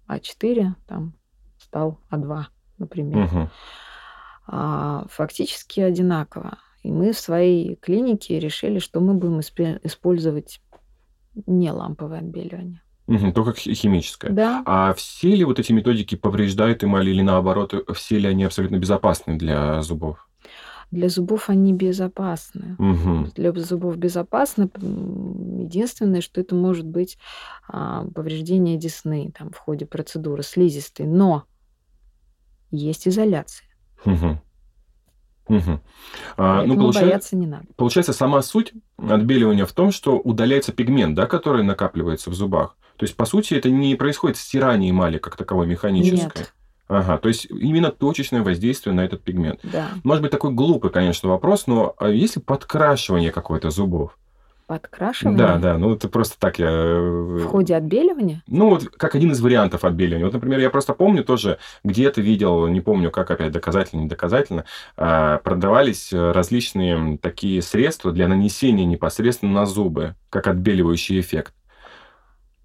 А4, там стал А2, например. А, фактически одинаково. И мы в своей клинике решили, что мы будем использовать не ламповое отбеливание. Мгм. Только хи- химическое. Да, А все ли вот эти методики повреждают эмаль или наоборот, э, все ли они абсолютно безопасны для зубов? для зубов они безопасны. Мгм. Для зубов безопасно. Единственное, что это может быть а, повреждение десны там, в ходе процедуры слизистой. Но есть изоляция. Угу. Угу. А, ну, получается, бояться не надо. Получается, сама суть отбеливания в том, что удаляется пигмент, да, который накапливается в зубах. То есть, по сути, это не происходит стирание эмали как таковой механическое. Нет. Ага, то есть именно точечное воздействие на этот пигмент. Да. Может быть, такой глупый, конечно, вопрос, но а есть ли подкрашивание какое-то зубов? Подкрашивание? Да, да, ну это просто так я... Э, в ходе отбеливания? Ну вот как один из вариантов отбеливания. Вот, например, я просто помню тоже, где-то видел, не помню, как опять доказательно, не доказательно, а, продавались различные такие средства для нанесения непосредственно на зубы, как отбеливающий эффект.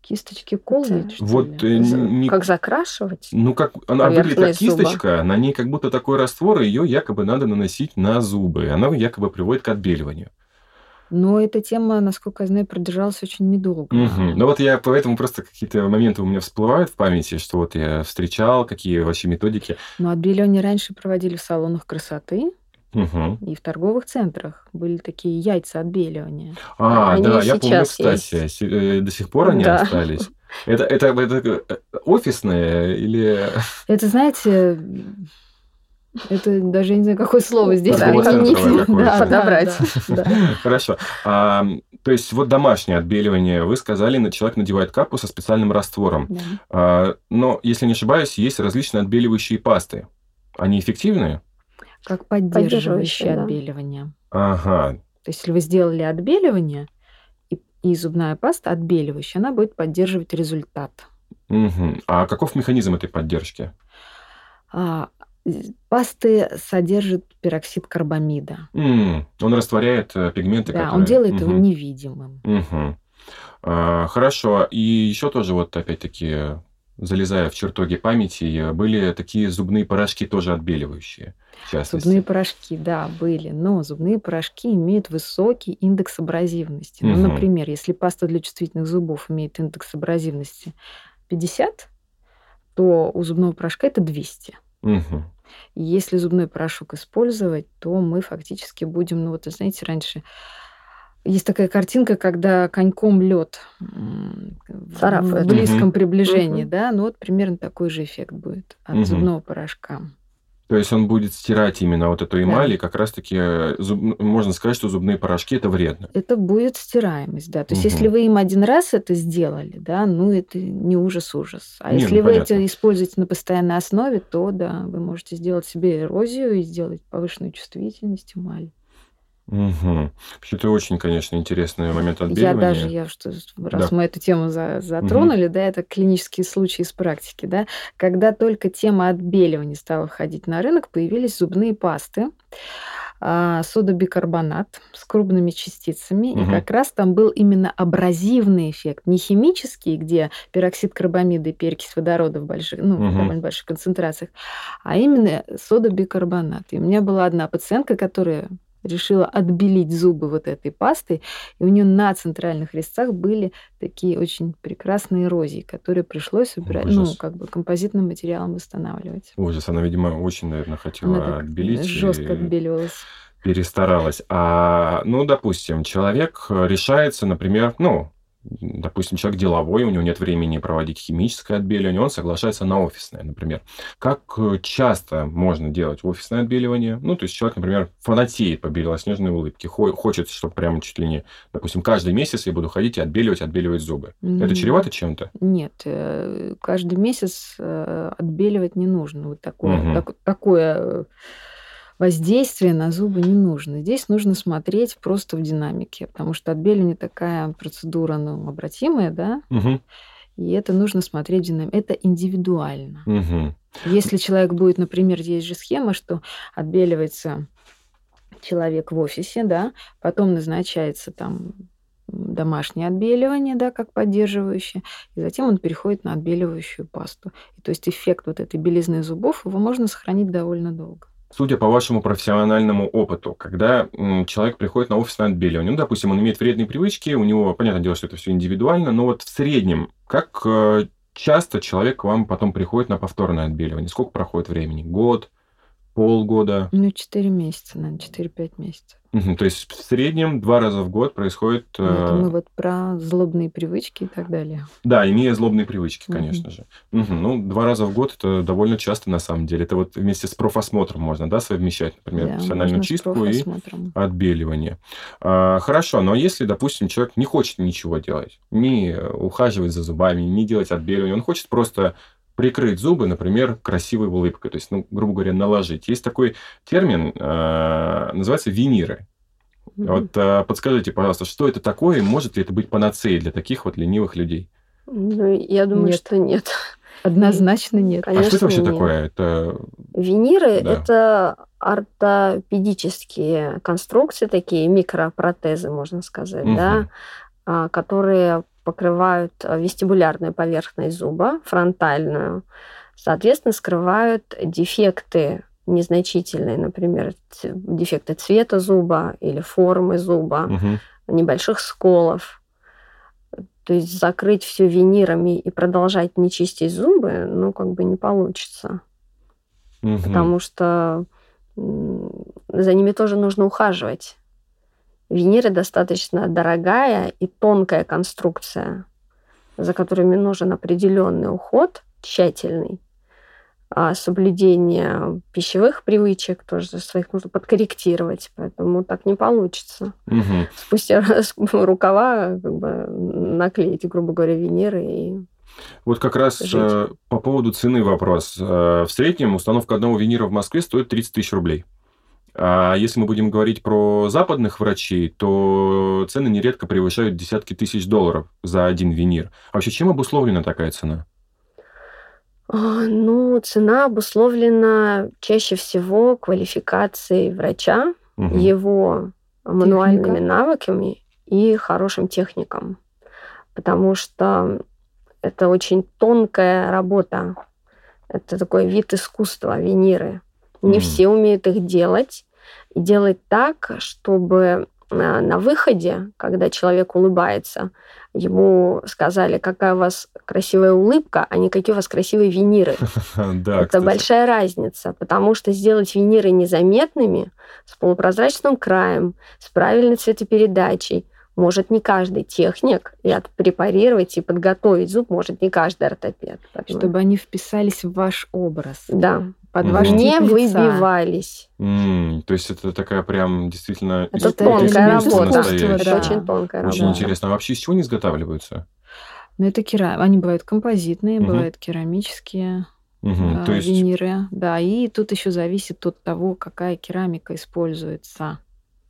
Кисточки колы? Вот э, не... Как закрашивать? Ну, как она выглядит как кисточка, на ней как будто такой раствор, и ее якобы надо наносить на зубы. Она якобы приводит к отбеливанию. Но эта тема, насколько я знаю, продержалась очень недолго. Угу. Ну вот я поэтому просто какие-то моменты у меня всплывают в памяти, что вот я встречал, какие вообще методики. Но отбеливание раньше проводили в салонах красоты. Угу. И в торговых центрах были такие яйца отбеливания. А, они да, я помню, кстати, есть. Э, до сих пор они да. остались. Это, это, это э, офисное или... Это, знаете, это даже не знаю, какое слово здесь да, применить. Да, подобрать. Да, да. Хорошо. А, то есть вот домашнее отбеливание, вы сказали, человек надевает капу со специальным раствором. Да. А, но, если не ошибаюсь, есть различные отбеливающие пасты. Они эффективные? Как поддерживающее отбеливание. Ага. То есть, если вы сделали отбеливание, и, и зубная паста отбеливающая, она будет поддерживать результат. Угу. А каков механизм этой поддержки? А, пасты содержат пероксид карбамида. Mm, он растворяет э, пигменты, да, которые... он делает угу. его невидимым. Угу. А, хорошо. И еще тоже вот опять-таки залезая в чертоги памяти, были такие зубные порошки тоже отбеливающие. Зубные порошки, да, были. Но зубные порошки имеют высокий индекс абразивности. Угу. Ну, например, если паста для чувствительных зубов имеет индекс абразивности 50, то у зубного порошка это 200. Угу. если зубной порошок использовать, то мы фактически будем, ну вот, знаете, раньше есть такая картинка, когда коньком лед в близком угу. приближении, угу. да, ну вот примерно такой же эффект будет от угу. зубного порошка. То есть он будет стирать именно вот эту эмаль, да. и как раз-таки э, зуб... Можно сказать, что зубные порошки это вредно. Это будет стираемость, да. То есть угу. если вы им один раз это сделали, да, ну это не ужас-ужас. А не, если ну, вы понятно. это используете на постоянной основе, то да, вы можете сделать себе эрозию и сделать повышенную чувствительность эмали. Угу. Это очень, конечно, интересный момент отбеливания. Я даже, я что, раз да. мы эту тему за, затронули, угу. да, это клинические случаи из практики, да, когда только тема отбеливания стала входить на рынок, появились зубные пасты, а, содобикарбонат с крупными частицами, угу. и как раз там был именно абразивный эффект, не химический, где пероксид карбамида и перекись водорода в больших, ну, угу. в довольно больших концентрациях, а именно содобикарбонат. И у меня была одна пациентка, которая решила отбелить зубы вот этой пастой, и у нее на центральных резцах были такие очень прекрасные эрозии, которые пришлось убирать, ну, как бы композитным материалом восстанавливать. Ужас, она, видимо, очень, наверное, хотела она отбелить. Жестко и... отбеливалась перестаралась. А, ну, допустим, человек решается, например, ну, допустим, человек деловой, у него нет времени проводить химическое отбеливание, он соглашается на офисное, например. Как э, часто можно делать офисное отбеливание? Ну, то есть человек, например, фанатеет по белоснежной улыбке, хочет, чтобы прямо чуть ли не, допустим, каждый месяц я буду ходить и отбеливать, отбеливать зубы. Mm-hmm. Это чревато чем-то? Нет, э, каждый месяц э, отбеливать не нужно. Вот такое, mm-hmm. так, такое воздействие на зубы не нужно. Здесь нужно смотреть просто в динамике, потому что отбеливание такая процедура ну, обратимая, да, угу. и это нужно смотреть в динамике. Это индивидуально. Угу. Если человек будет, например, есть же схема, что отбеливается человек в офисе, да, потом назначается там домашнее отбеливание, да, как поддерживающее, и затем он переходит на отбеливающую пасту. И то есть эффект вот этой белизны зубов его можно сохранить довольно долго судя по вашему профессиональному опыту, когда человек приходит на офисное отбеливание, ну, допустим, он имеет вредные привычки, у него, понятное дело, что это все индивидуально, но вот в среднем, как э, часто человек к вам потом приходит на повторное отбеливание? Сколько проходит времени? Год? Полгода? Ну, 4 месяца, наверное, 4-5 месяцев. Мгм. То есть в среднем два раза в год происходит... Ну, Это э, мы вот про злобные привычки и так далее. Да, имея злобные привычки, конечно же. Мгм. Ну, два раза в год это довольно часто на самом деле. Это вот вместе с профосмотром можно, да, совмещать, например, Да, профессиональную чистку и отбеливание. А, хорошо, но если, допустим, человек не хочет ничего делать, не ухаживать за зубами, не делать отбеливание, он хочет просто прикрыть зубы, например, красивой улыбкой, то есть, ну, грубо говоря, наложить. Есть такой термин, э, называется виниры. Мгм. Вот э, подскажите, пожалуйста, что это такое, и может ли это быть панацеей для таких вот ленивых людей? Ну, я думаю, Нет. что нет. Однозначно нет. а что это Конечно, вообще нет. такое? Это Виниры Да. это ортопедические конструкции, такие микропротезы, можно сказать, Мгм. да, а, которые покрывают а, вестибулярную поверхность зуба, фронтальную, соответственно, скрывают дефекты незначительные, например, дефекты цвета зуба или формы зуба, Мгм. небольших сколов. То есть закрыть все винирами и продолжать не чистить зубы, ну, как бы не получится Мгм. потому что за ними тоже нужно ухаживать. Виниры достаточно дорогая и тонкая конструкция, за которыми нужен определенный уход, тщательный, а соблюдение пищевых привычек тоже своих нужно подкорректировать, поэтому так не получится. Мгм. Спустя раз рукава как бы наклеить, грубо говоря, виниры и Вот как раз Жить. э, по поводу цены вопрос. Э, В среднем установка одного винира в Москве стоит 30 тысяч рублей. А если мы будем говорить про западных врачей, то цены нередко превышают десятки тысяч долларов за один винир. А вообще, чем обусловлена такая цена? А, Ну, цена обусловлена чаще всего квалификацией врача, Мгм. его мануальными Техника. навыками и хорошим техником. Потому что это очень тонкая работа. Это такой вид искусства, виниры. Не Мгм. все умеют их делать. И делать так, чтобы а, на выходе, когда человек улыбается, ему сказали, какая у вас красивая улыбка, а не какие у вас красивые виниры. Да, Это кстати. большая разница, потому что сделать виниры незаметными, с полупрозрачным краем, с правильной цветопередачей, может не каждый техник, и отпрепарировать и подготовить зуб может не каждый ортопед. Поэтому- Чтобы они вписались в ваш образ, Да, под Мгм. ваш не выбивались. М, То есть это такая прям действительно Это тонкая работа. Это очень тонкая Очень работа. интересно. А вообще из чего они изготавливаются? Но это кера... Они бывают композитные, Мгм. бывают керамические а, То есть виниры. Да, и тут еще зависит от того, какая керамика используется.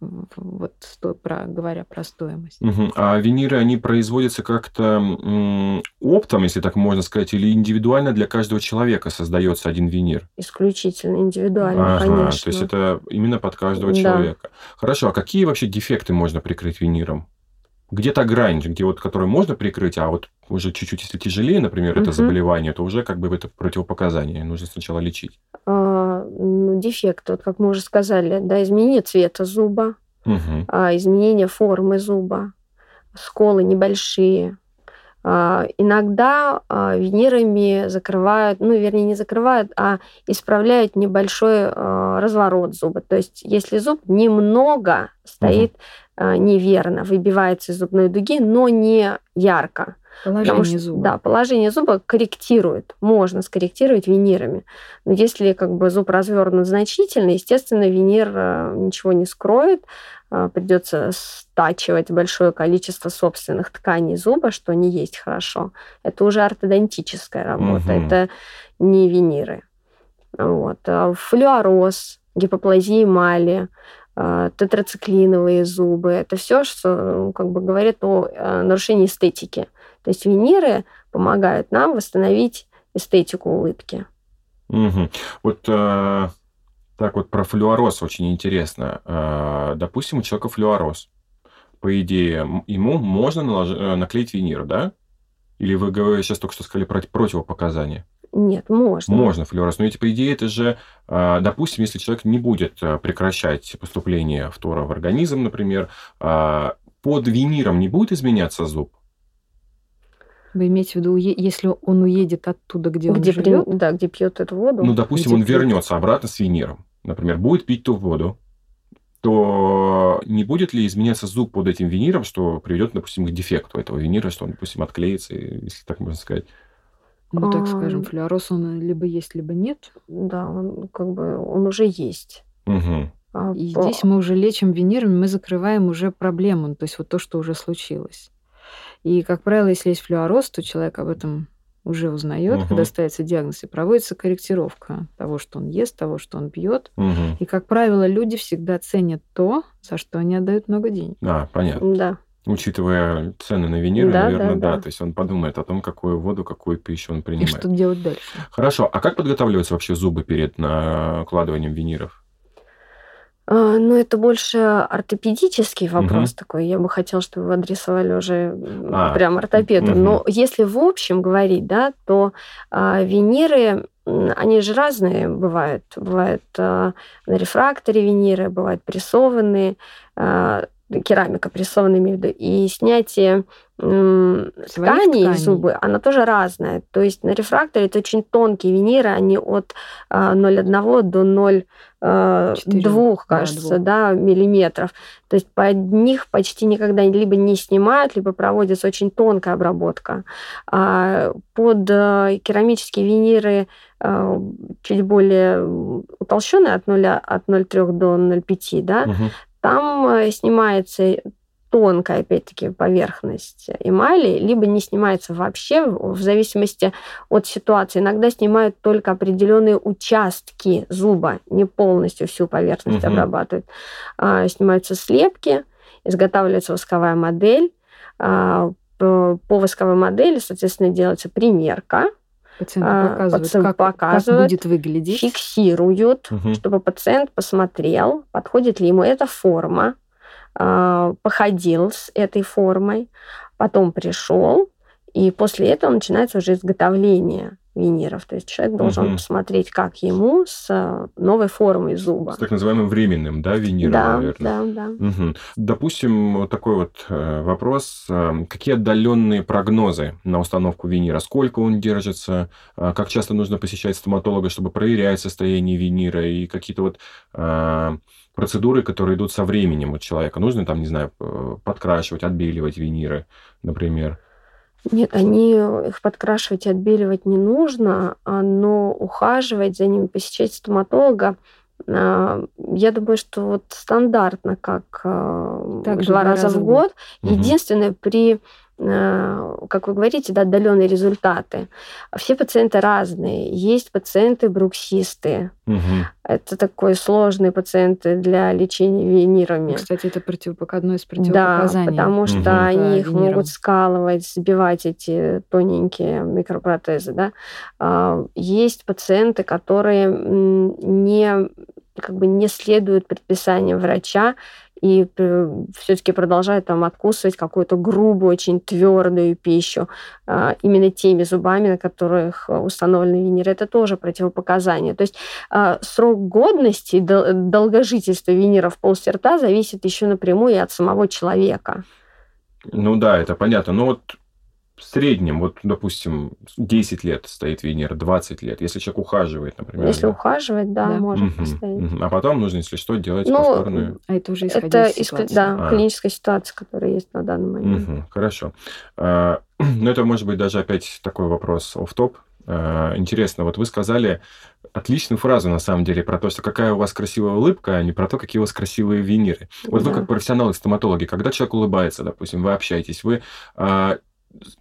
Вот сто- про, говоря про стоимость. Мгм. А виниры, они производятся как-то м, оптом, если так можно сказать, или индивидуально для каждого человека создается один винир? Исключительно индивидуально, Ага, конечно. то есть это именно под каждого Да. человека. Хорошо, а какие вообще дефекты можно прикрыть виниром? Где та грань, где вот, которую можно прикрыть, а вот уже чуть-чуть, если тяжелее, например, это Мгм. заболевание, то уже как бы это противопоказание, нужно сначала лечить. А, ну, дефект, вот как мы уже сказали, да, изменение цвета зуба, Мгм. а, изменение формы зуба, сколы небольшие. А, Иногда а, винирами закрывают, ну, вернее, не закрывают, а исправляют небольшой а, разворот зуба. То есть, если зуб немного стоит а, неверно, выбивается из зубной дуги, но не ярко. Положение что, зуба. Да, положение зуба корректирует. Можно скорректировать винирами. Но если как бы зуб развернут значительно, естественно, винир э, ничего не скроет. Э, Придется стачивать большое количество собственных тканей зуба, что не есть хорошо. Это уже ортодонтическая работа, Мгм. это не виниры. Вот. А Флюороз, гипоплазия эмали, тетрациклиновые зубы. Это все, что ну, как бы говорит о нарушении эстетики. То есть виниры помогают нам восстановить эстетику улыбки. Мгм. Вот э, так вот про флюороз очень интересно. Э, допустим, у человека флюороз. По идее, ему можно наложи- э, наклеить винир, да? Или вы сейчас только что сказали про противопоказания? Нет, можно. Можно флюороз. Но ведь, по идее, это же, э, допустим, если человек не будет э, прекращать поступление фтора в организм, например, э, под виниром не будет изменяться зуб? Вы имеете в виду, если он уедет оттуда, где, Где, он живет? да, где пьет эту воду. Ну, допустим, он пьют. вернется обратно с виниром. например, будет пить ту воду, то не будет ли изменяться зуб под этим виниром, что приведет, допустим, к дефекту этого винира, что он, допустим, отклеится, если так можно сказать? Ну, так А, скажем, флюороз, он либо есть, либо нет. Да, он как бы он уже есть. Мгм. А, И по- здесь мы уже лечим винирами, мы закрываем уже проблему, то есть вот то, что уже случилось. И, как правило, если есть флюороз, то человек об этом уже узнает, Мгм. когда ставится диагноз, и проводится корректировка того, что он ест, того, что он пьет. Мгм. И, как правило, люди всегда ценят то, за что они отдают много денег. А, понятно. Да. Учитывая цены на виниры, Да, наверное, да, да, да. То есть он подумает о том, какую воду, какую пищу он И принимает. что делать дальше? Хорошо. А как подготавливаются вообще зубы перед накладыванием виниров? А, Ну, это больше ортопедический вопрос такой. Я бы хотела, чтобы вы адресовали уже А, прям ортопеду. мгм. Но если в общем говорить, да, то а, виниры, м, они же разные бывают. Бывают а, на рефракторе виниры, бывают прессованные, а, керамика прессованная, имею в виду. И снятие тканей тканей. зубы, она тоже разная. То есть на рефракторе это очень тонкие виниры, они от а, 0,1 до 0,2, Четырех, да, кажется, двух. да, миллиметров. То есть под них почти никогда либо не снимают, либо проводится очень тонкая обработка. А под э, керамические виниры э, чуть более утолщенные от 0, от 0,3 до 0,5, да, Мгм. Там э, снимается тонкая, опять-таки, поверхность эмали, либо не снимается вообще, в зависимости от ситуации. Иногда снимают только определенные участки зуба, не полностью всю поверхность Мгм. обрабатывают. А, Снимаются слепки, изготавливается восковая модель. А, по восковой модели, соответственно, делается примерка, Пациенту А, показывают, пациент как, как показывает, будет выглядеть. фиксируют, Мгм. чтобы пациент посмотрел, подходит ли ему эта форма, а, походил с этой формой, потом пришел, и после этого начинается уже изготовление виниров. То есть человек должен Мгм. посмотреть, как ему с а, новой формой зуба. С так называемым временным, да, виниром, да, наверное. да, да. Мгм. Допустим, вот такой вот э, вопрос. Э, Какие отдаленные прогнозы на установку винира? Сколько он держится? Э, Как часто нужно посещать стоматолога, чтобы проверять состояние винира? И какие-то вот э, процедуры, которые идут со временем у человека. Нужно там, не знаю, э, подкрашивать, отбеливать виниры, например. Нет, они их подкрашивать и отбеливать не нужно, а, но ухаживать за ними, посещать стоматолога, а, я думаю, что вот стандартно, как а, Также два раза в год. Мгм. Единственное, при, как вы говорите, да, отдаленные результаты. Все пациенты разные. Есть пациенты бруксисты. Мгм. Это такой сложные пациенты для лечения винирами. Кстати, это противопок... одно из Да, противопоказаний. потому что Мгм. они их Виниром. могут скалывать, сбивать эти тоненькие микропротезы. Да? А, Есть пациенты, которые не, как бы не следуют предписаниям врача и все-таки продолжают там откусывать какую-то грубую, очень твердую пищу а, именно теми зубами, на которых установлены виниры. Это тоже противопоказание. То есть а, срок годности, дол- долгожительства виниров в полости рта зависит еще напрямую и от самого человека. Ну да, это понятно. Но вот в среднем, вот, допустим, 10 лет стоит винир, 20 лет, если человек ухаживает, например. Если да. ухаживать, да, Да. может Мгм, поставить. мгм. А потом нужно, если что, делать Ну, повторную. А это уже исходя Это из иск- да, А. клиническая ситуация, которая есть на данный момент. Мгм, Хорошо. А, Ну, это может быть даже опять такой вопрос оф топ Интересно, вот вы сказали отличную фразу, на самом деле, про то, что какая у вас красивая улыбка, а не про то, какие у вас красивые виниры. Вот вы Да. как профессионалы-стоматологи, когда человек улыбается, допустим, вы общаетесь, вы, а,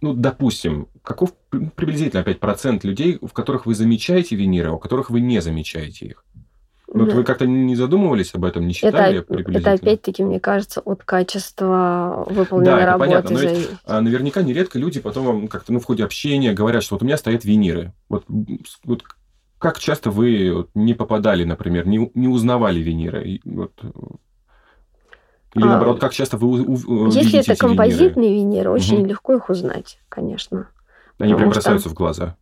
ну, допустим, каков при- приблизительно опять процент людей, в которых вы замечаете виниры, а у которых вы не замечаете их? Вот Да. вы как-то не задумывались об этом, не Это, считали это приблизительно? опять-таки, мне кажется, от качества выполненной Да, это работы понятно, но ведь. А наверняка нередко люди потом вам как-то ну, в ходе общения говорят, что вот у меня стоят виниры. Вот, вот как часто вы не попадали, например, не, не узнавали виниры? И вот, или А, наоборот, как часто вы у- у- Если это композитные виниры, очень Мгм. легко их узнать, конечно. Они прям потому что- бросаются в глаза.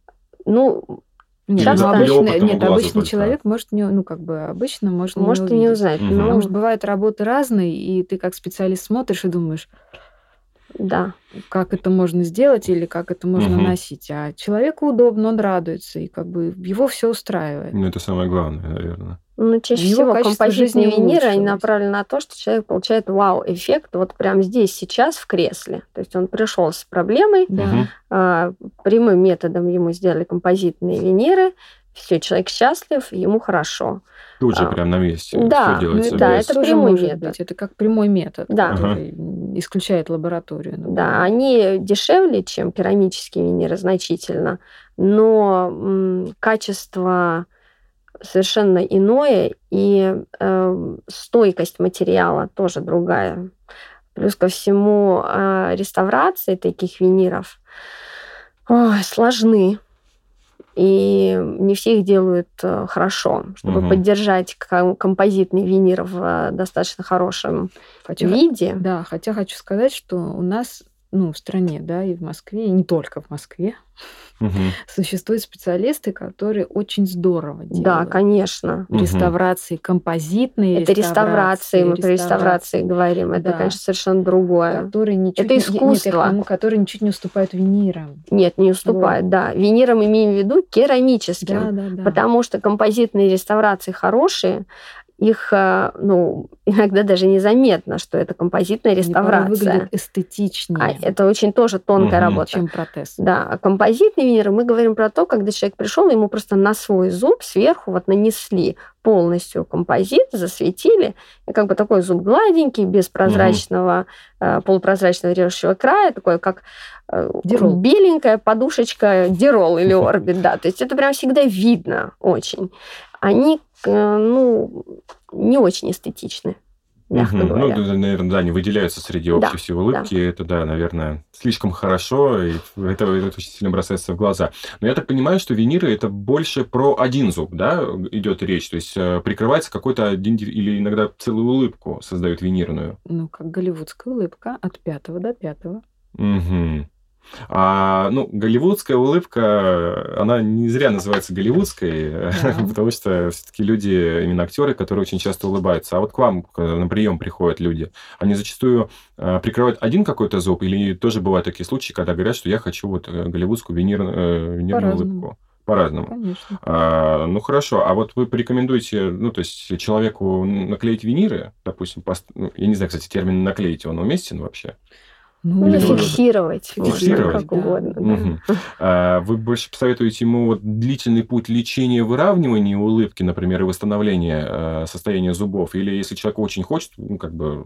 Ну, Нет, Часто- ну, Или обычно, нет, обычный только. человек может не, ну как бы обычно можно может и не не узнать. Но Потому что бывают работы разные, и ты как специалист смотришь и думаешь, да. как это можно сделать или как это можно Мгм. носить. А человеку удобно, он радуется, и как бы его все устраивает. Ну, это самое главное, наверное. Ну, чаще всего композитные виниры, они направлены на то, что человек получает вау-эффект вот прямо здесь, сейчас, в кресле. То есть он пришел с проблемой, да. а, прямым методом ему сделали композитные виниры, все, человек счастлив, ему хорошо. Тут же а, прям на месте. Да, да, это прямой метод. Быть. Это как прямой метод, да. который ага. исключает лабораторию. Например. Да, они дешевле, чем керамические виниры значительно, но м, качество совершенно иное, и э, стойкость материала тоже другая. Плюс ко всему э, реставрации таких виниров ой, сложны. И не все их делают э, хорошо. Чтобы угу. поддержать композитный винир в э, достаточно хорошем хотя, виде. Да, хотя хочу сказать, что у нас ну, в стране, да, и в Москве, и не только в Москве, угу. существуют специалисты, которые очень здорово делают. Да, конечно. Реставрации, композитные Это реставрации, мы про реставрации говорим. Это, да. конечно, совершенно другое. Которые ничуть Это искусство. Нет, которые ничуть не уступают винирам. Нет, не уступают, вот. да. Винирам имеем в виду керамическим. Да, да, да. Потому что композитные реставрации хорошие, их, э, ну, иногда даже незаметно, что это композитная реставрация. Они выглядит эстетичнее. А это очень тоже тонкая угу. работа. Чем протез. Да, а композитный винир, мы говорим про то, когда человек пришел, ему просто на свой зуб сверху вот нанесли полностью композит, засветили, и как бы такой зуб гладенький, без прозрачного, угу. полупрозрачного режущего края, такой как э, Дирол. беленькая подушечка дирол или орбит, да, то есть это прям всегда видно очень. Они ну, не очень эстетичны. Мягко угу. говоря. Ну, наверное, да, не выделяются среди общей да, всей улыбки. Да. Это, да, наверное, слишком хорошо, и это, это очень сильно бросается в глаза. Но я так понимаю, что виниры это больше про один зуб, да, идет речь. То есть э, прикрывается какой-то один или иногда целую улыбку создают винирную. Ну, как голливудская улыбка от пятого до пятого. Угу. А, ну, голливудская улыбка, она не зря называется голливудской, да. потому что все-таки люди, именно актеры, которые очень часто улыбаются. А вот к вам на прием приходят люди, они зачастую а, прикрывают один какой-то зуб, или тоже бывают такие случаи, когда говорят, что я хочу вот э, голливудскую винир, э, винирную улыбку? По-разному. Конечно. А, ну хорошо, а вот вы порекомендуете, ну то есть человеку наклеить виниры, допустим, пост... ну, я не знаю, кстати, термин наклеить, он уместен вообще? Ну, Или фиксировать. Фиксировать. Как угодно. Угу. А, вы больше посоветуете ему вот длительный путь лечения выравнивания улыбки, например, и восстановления э, состояния зубов? Или если человек очень хочет, ну, как бы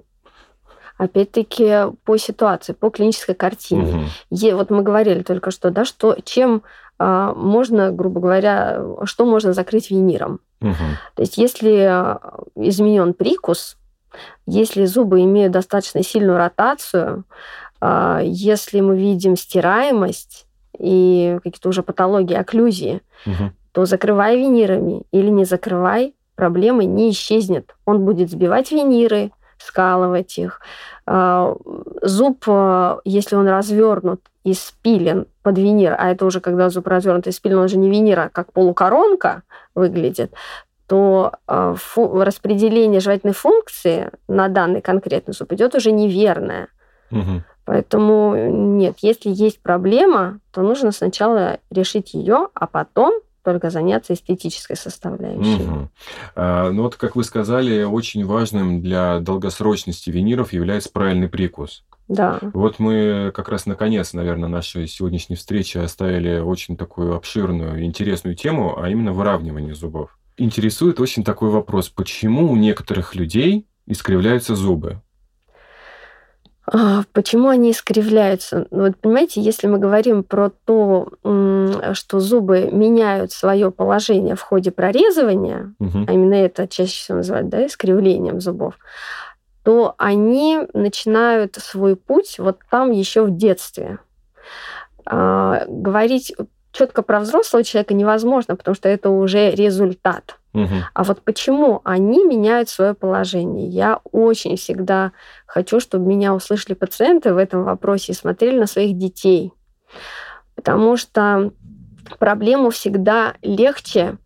опять-таки по ситуации, по клинической картине. Угу. вот мы говорили только что, да, что чем а, можно, грубо говоря, что можно закрыть виниром. Угу. То есть если а, изменен прикус, если зубы имеют достаточно сильную ротацию, если мы видим стираемость и какие-то уже патологии, окклюзии, угу. то закрывай винирами или не закрывай, проблемы не исчезнет. Он будет сбивать виниры, скалывать их. А, зуб, а, если он развернут и спилен под винир, а это уже когда зуб развернут и спилен, он же не винир, а как полукоронка выглядит, то распределение жевательной функции на данный конкретный зуб идет уже неверное. Угу. Поэтому нет, если есть проблема, то нужно сначала решить ее, а потом только заняться эстетической составляющей. Угу. А, ну вот, как вы сказали, очень важным для долгосрочности виниров является правильный прикус. Да. Вот мы как раз наконец, наверное, нашей сегодняшней встречи оставили очень такую обширную, интересную тему, а именно выравнивание зубов. Интересует очень такой вопрос, почему у некоторых людей искривляются зубы? А, почему они искривляются? Ну, вот понимаете, если мы говорим про то, что зубы меняют свое положение в ходе прорезывания, угу. а именно это чаще всего называют да, искривлением зубов, то они начинают свой путь вот там еще в детстве. А, говорить четко про взрослого человека невозможно, потому что это уже результат. Угу. А вот почему они меняют свое положение? Я очень всегда хочу, чтобы меня услышали пациенты в этом вопросе и смотрели на своих детей. Потому что проблему всегда легче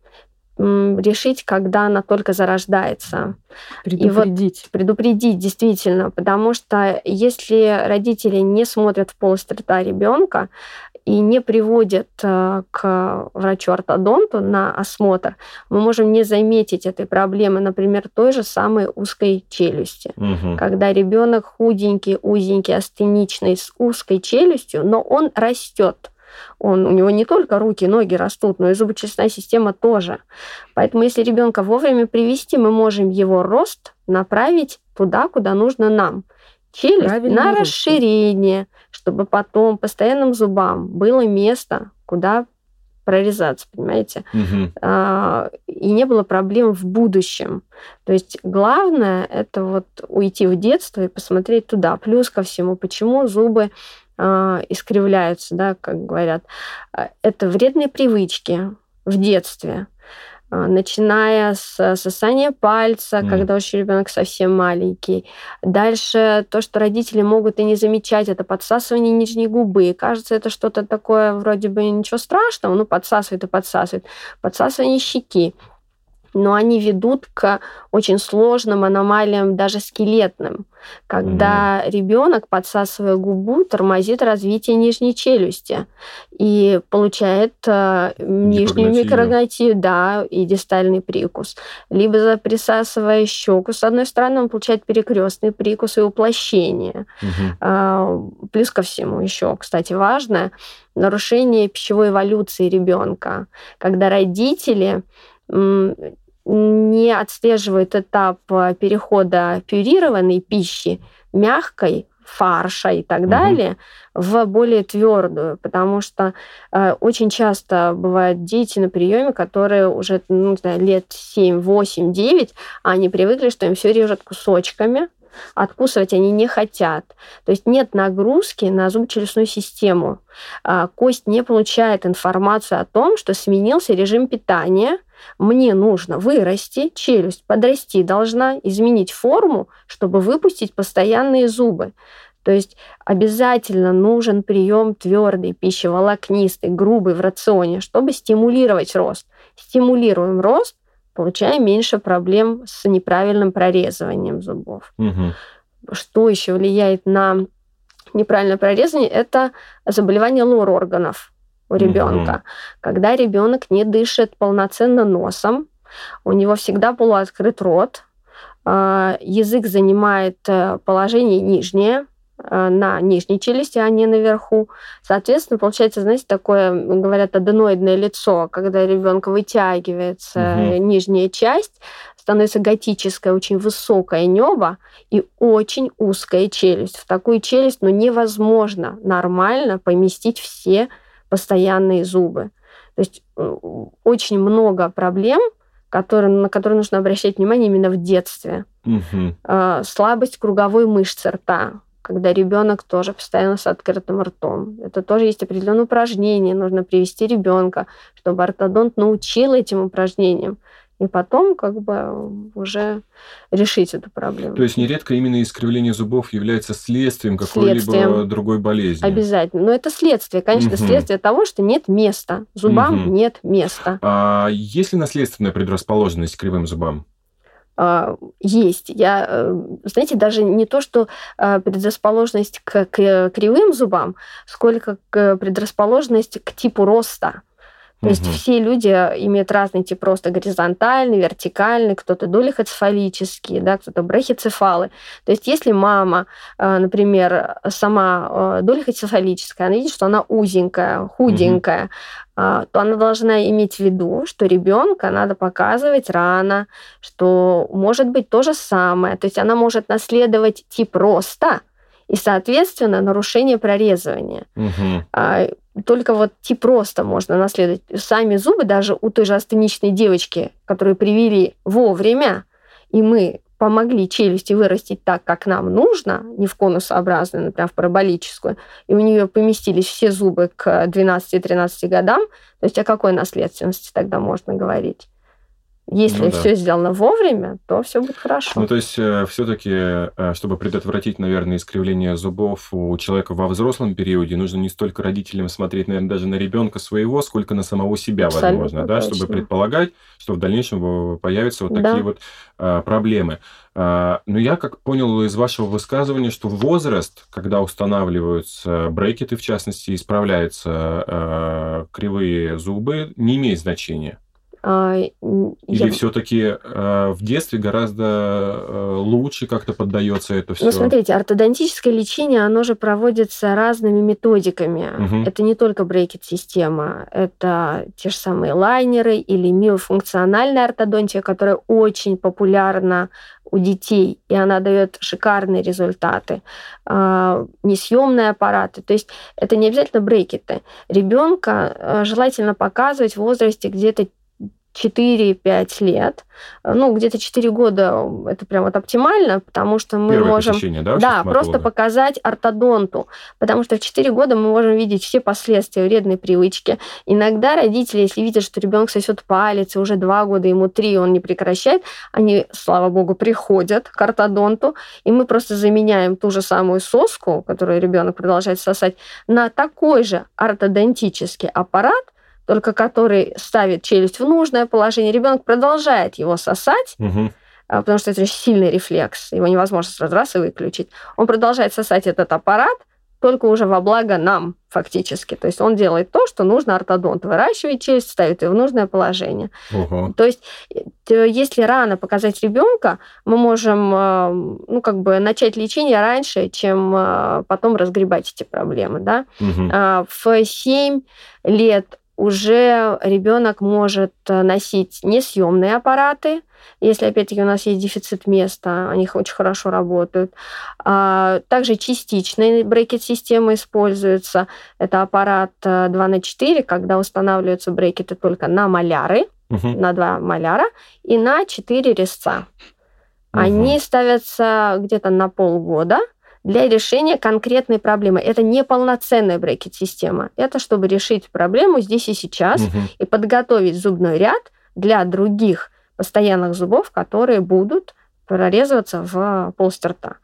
решить, когда она только зарождается. Предупредить. И вот предупредить, действительно. Потому что если родители не смотрят в полость рта ребенка, и не приводит э, к врачу-ортодонту на осмотр, мы можем не заметить этой проблемы, например, той же самой узкой челюсти. Угу. Когда ребенок худенький, узенький, астеничный, с узкой челюстью, но он растет. Он, у него не только руки, ноги растут, но и зубочистная система тоже. Поэтому если ребенка вовремя привести, мы можем его рост направить туда, куда нужно нам челюсть Правильно на расширение, чтобы потом постоянным зубам было место, куда прорезаться, понимаете? Угу. А, и не было проблем в будущем. То есть главное это вот уйти в детство и посмотреть туда. Плюс ко всему, почему зубы а, искривляются, да, как говорят, а, это вредные привычки в детстве. А, начиная с сосания пальца, mm. когда еще ребенок совсем маленький. Дальше то, что родители могут и не замечать, это подсасывание нижней губы. Кажется, это что-то такое вроде бы ничего страшного, ну подсасывает и подсасывает. Подсасывание щеки но они ведут к очень сложным аномалиям, даже скелетным, когда mm. ребенок, подсасывая губу, тормозит развитие нижней челюсти и получает э, нижнюю микрогнатию, да, и дистальный прикус. Либо присасывая щеку, с одной стороны, он получает перекрестный прикус и уплощение. Mm-hmm. А, плюс ко всему еще, кстати, важное нарушение пищевой эволюции ребенка, когда родители не отслеживает этап э, перехода пюрированной пищи, мягкой, фарша и так угу. далее, в более твердую, потому что э, очень часто бывают дети на приеме, которые уже ну, знаю, лет 7, 8, 9, а они привыкли, что им все режут кусочками, откусывать они не хотят. То есть нет нагрузки на зубочелюстную систему. А, кость не получает информацию о том, что сменился режим питания – мне нужно вырасти, челюсть подрасти должна, изменить форму, чтобы выпустить постоянные зубы. То есть обязательно нужен прием твердой пищи, волокнистой, грубый в рационе, чтобы стимулировать рост. Стимулируем рост, получаем меньше проблем с неправильным прорезыванием зубов. Угу. Что еще влияет на неправильное прорезание? Это заболевание лор органов у ребенка. Угу. Когда ребенок не дышит полноценно носом, у него всегда полуоткрыт рот, а, язык занимает э, положение нижнее, э, на нижней челюсти, а не наверху. Соответственно, получается, знаете, такое, говорят, аденоидное лицо, когда ребенка вытягивается угу. нижняя часть, становится готическое, очень высокое небо и очень узкая челюсть. В такую челюсть ну, невозможно нормально поместить все постоянные зубы. То есть э, очень много проблем, которые, на которые нужно обращать внимание именно в детстве. Угу. Слабость круговой мышцы рта, когда ребенок тоже постоянно с открытым ртом. Это тоже есть определенные упражнения. Нужно привести ребенка, чтобы ортодонт научил этим упражнениям и потом как бы уже решить эту проблему. То есть нередко именно искривление зубов является следствием какой-либо другой болезни. Обязательно. Но это следствие, конечно, угу. следствие того, что нет места. Зубам угу. нет места. А есть ли наследственная предрасположенность к кривым зубам? А, есть. Я, э, знаете, даже не то, что а, предрасположенность к, кривым зубам, сколько к предрасположенность к типу роста. То угу. есть все люди имеют разный тип роста горизонтальный, вертикальный, кто-то долихоцефалический, да, кто-то брахицефалы. То есть если мама, э, например, сама э, долихоцефалическая, она видит, что она узенькая, худенькая, угу. то она должна иметь в виду, что ребенка надо показывать рано, что может быть то же самое. То есть она может наследовать тип роста, и, соответственно, нарушение прорезывания. Угу только вот тип роста можно наследовать. Сами зубы даже у той же астеничной девочки, которую привели вовремя, и мы помогли челюсти вырастить так, как нам нужно, не в конусообразную, например, в параболическую, и у нее поместились все зубы к 12-13 годам, то есть о какой наследственности тогда можно говорить? Если Ну да. все сделано вовремя, то все будет хорошо. Ну, то есть, все-таки, чтобы предотвратить, наверное, искривление зубов у человека во взрослом периоде, нужно не столько родителям смотреть, наверное, даже на ребенка своего, сколько на самого себя, Абсолютно возможно, да, чтобы предполагать, что в дальнейшем э, появятся вот Да. такие вот а, проблемы. А, Но я как понял из вашего высказывания, что возраст, когда устанавливаются брекеты, в частности, исправляются кривые зубы, не имеет значения. А, Или я- все-таки в детстве гораздо э, лучше как-то поддается это все? Ну, смотрите, ортодонтическое лечение, оно же проводится разными методиками. Мгм. Это не только брекет-система, это те же самые лайнеры или миофункциональная ортодонтия, которая очень популярна у детей, и она дает шикарные результаты. А, Несъемные аппараты. То есть это не обязательно брекеты. Ребенка э, желательно показывать в возрасте где-то 4-5 лет. Ну, где-то 4 года это прям вот оптимально, потому что мы Первое можем... да, Да, просто показать ортодонту, потому что в 4 года мы можем видеть все последствия вредной привычки. Иногда родители, если видят, что ребенок сосет палец, и уже 2 года, ему 3, он не прекращает, они, слава богу, приходят к ортодонту, и мы просто заменяем ту же самую соску, которую ребенок продолжает сосать, на такой же ортодонтический аппарат, только который ставит челюсть в нужное положение. Ребенок продолжает его сосать, а, потому что это очень сильный рефлекс, его невозможно сразу раз и выключить. Он продолжает сосать этот аппарат, только уже во благо нам фактически. То есть он делает то, что нужно ортодонт. Выращивает челюсть, ставит ее в нужное положение. Ого. То есть, э, если рано показать ребенка, мы можем э, ну, как бы начать лечение раньше, чем э, потом разгребать эти проблемы. Да? А, В 7 лет уже ребенок может э, носить несъемные аппараты, если, опять-таки, у нас есть дефицит места, они очень хорошо работают. А, Также частичные брекет-системы используются. Это аппарат э, 2 на 4, когда устанавливаются брекеты только на маляры, Мгм. на 2 маляра и на 4 резца. Мгм. Они ставятся где-то на полгода для решения конкретной проблемы. Это не полноценная брекет-система. Это чтобы решить проблему здесь и сейчас Мгм. и подготовить зубной ряд для других постоянных зубов, которые будут прорезываться в полость рта.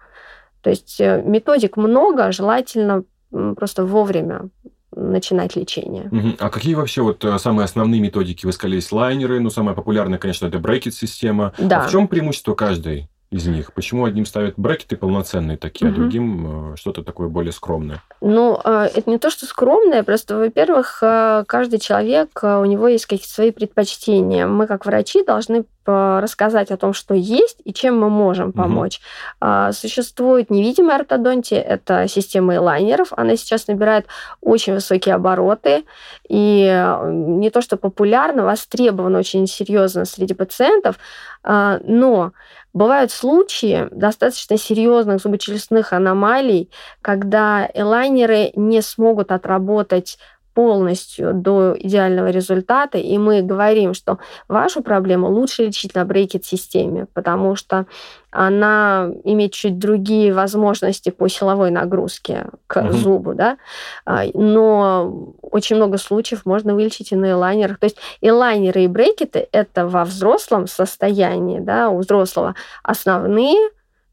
То есть э, методик много, желательно просто вовремя начинать лечение. Мгм. А какие вообще вот э, самые основные методики? Вы сказали, есть лайнеры, ну, самая популярная, конечно, это брекет-система. Да. А в чем преимущество каждой из них? Почему одним ставят брекеты полноценные такие, а Мгм. другим э, что-то такое более скромное? Ну, э, это не то, что скромное, просто, во-первых, э, каждый человек, у него есть какие-то свои предпочтения. Мы, как врачи, должны рассказать о том, что есть и чем мы можем помочь. А, Существует невидимая ортодонтия, это система элайнеров. Она сейчас набирает очень высокие обороты. И не то, что популярна, востребована очень серьезно среди пациентов. А, Но бывают случаи достаточно серьезных зубочелюстных аномалий, когда элайнеры не смогут отработать полностью до идеального результата, и мы говорим, что вашу проблему лучше лечить на брекет-системе, потому что она имеет чуть другие возможности по силовой нагрузке к Мгм. зубу, да, А, но очень много случаев можно вылечить и на элайнерах. То есть элайнеры и брекеты – это во взрослом состоянии, да, у взрослого основные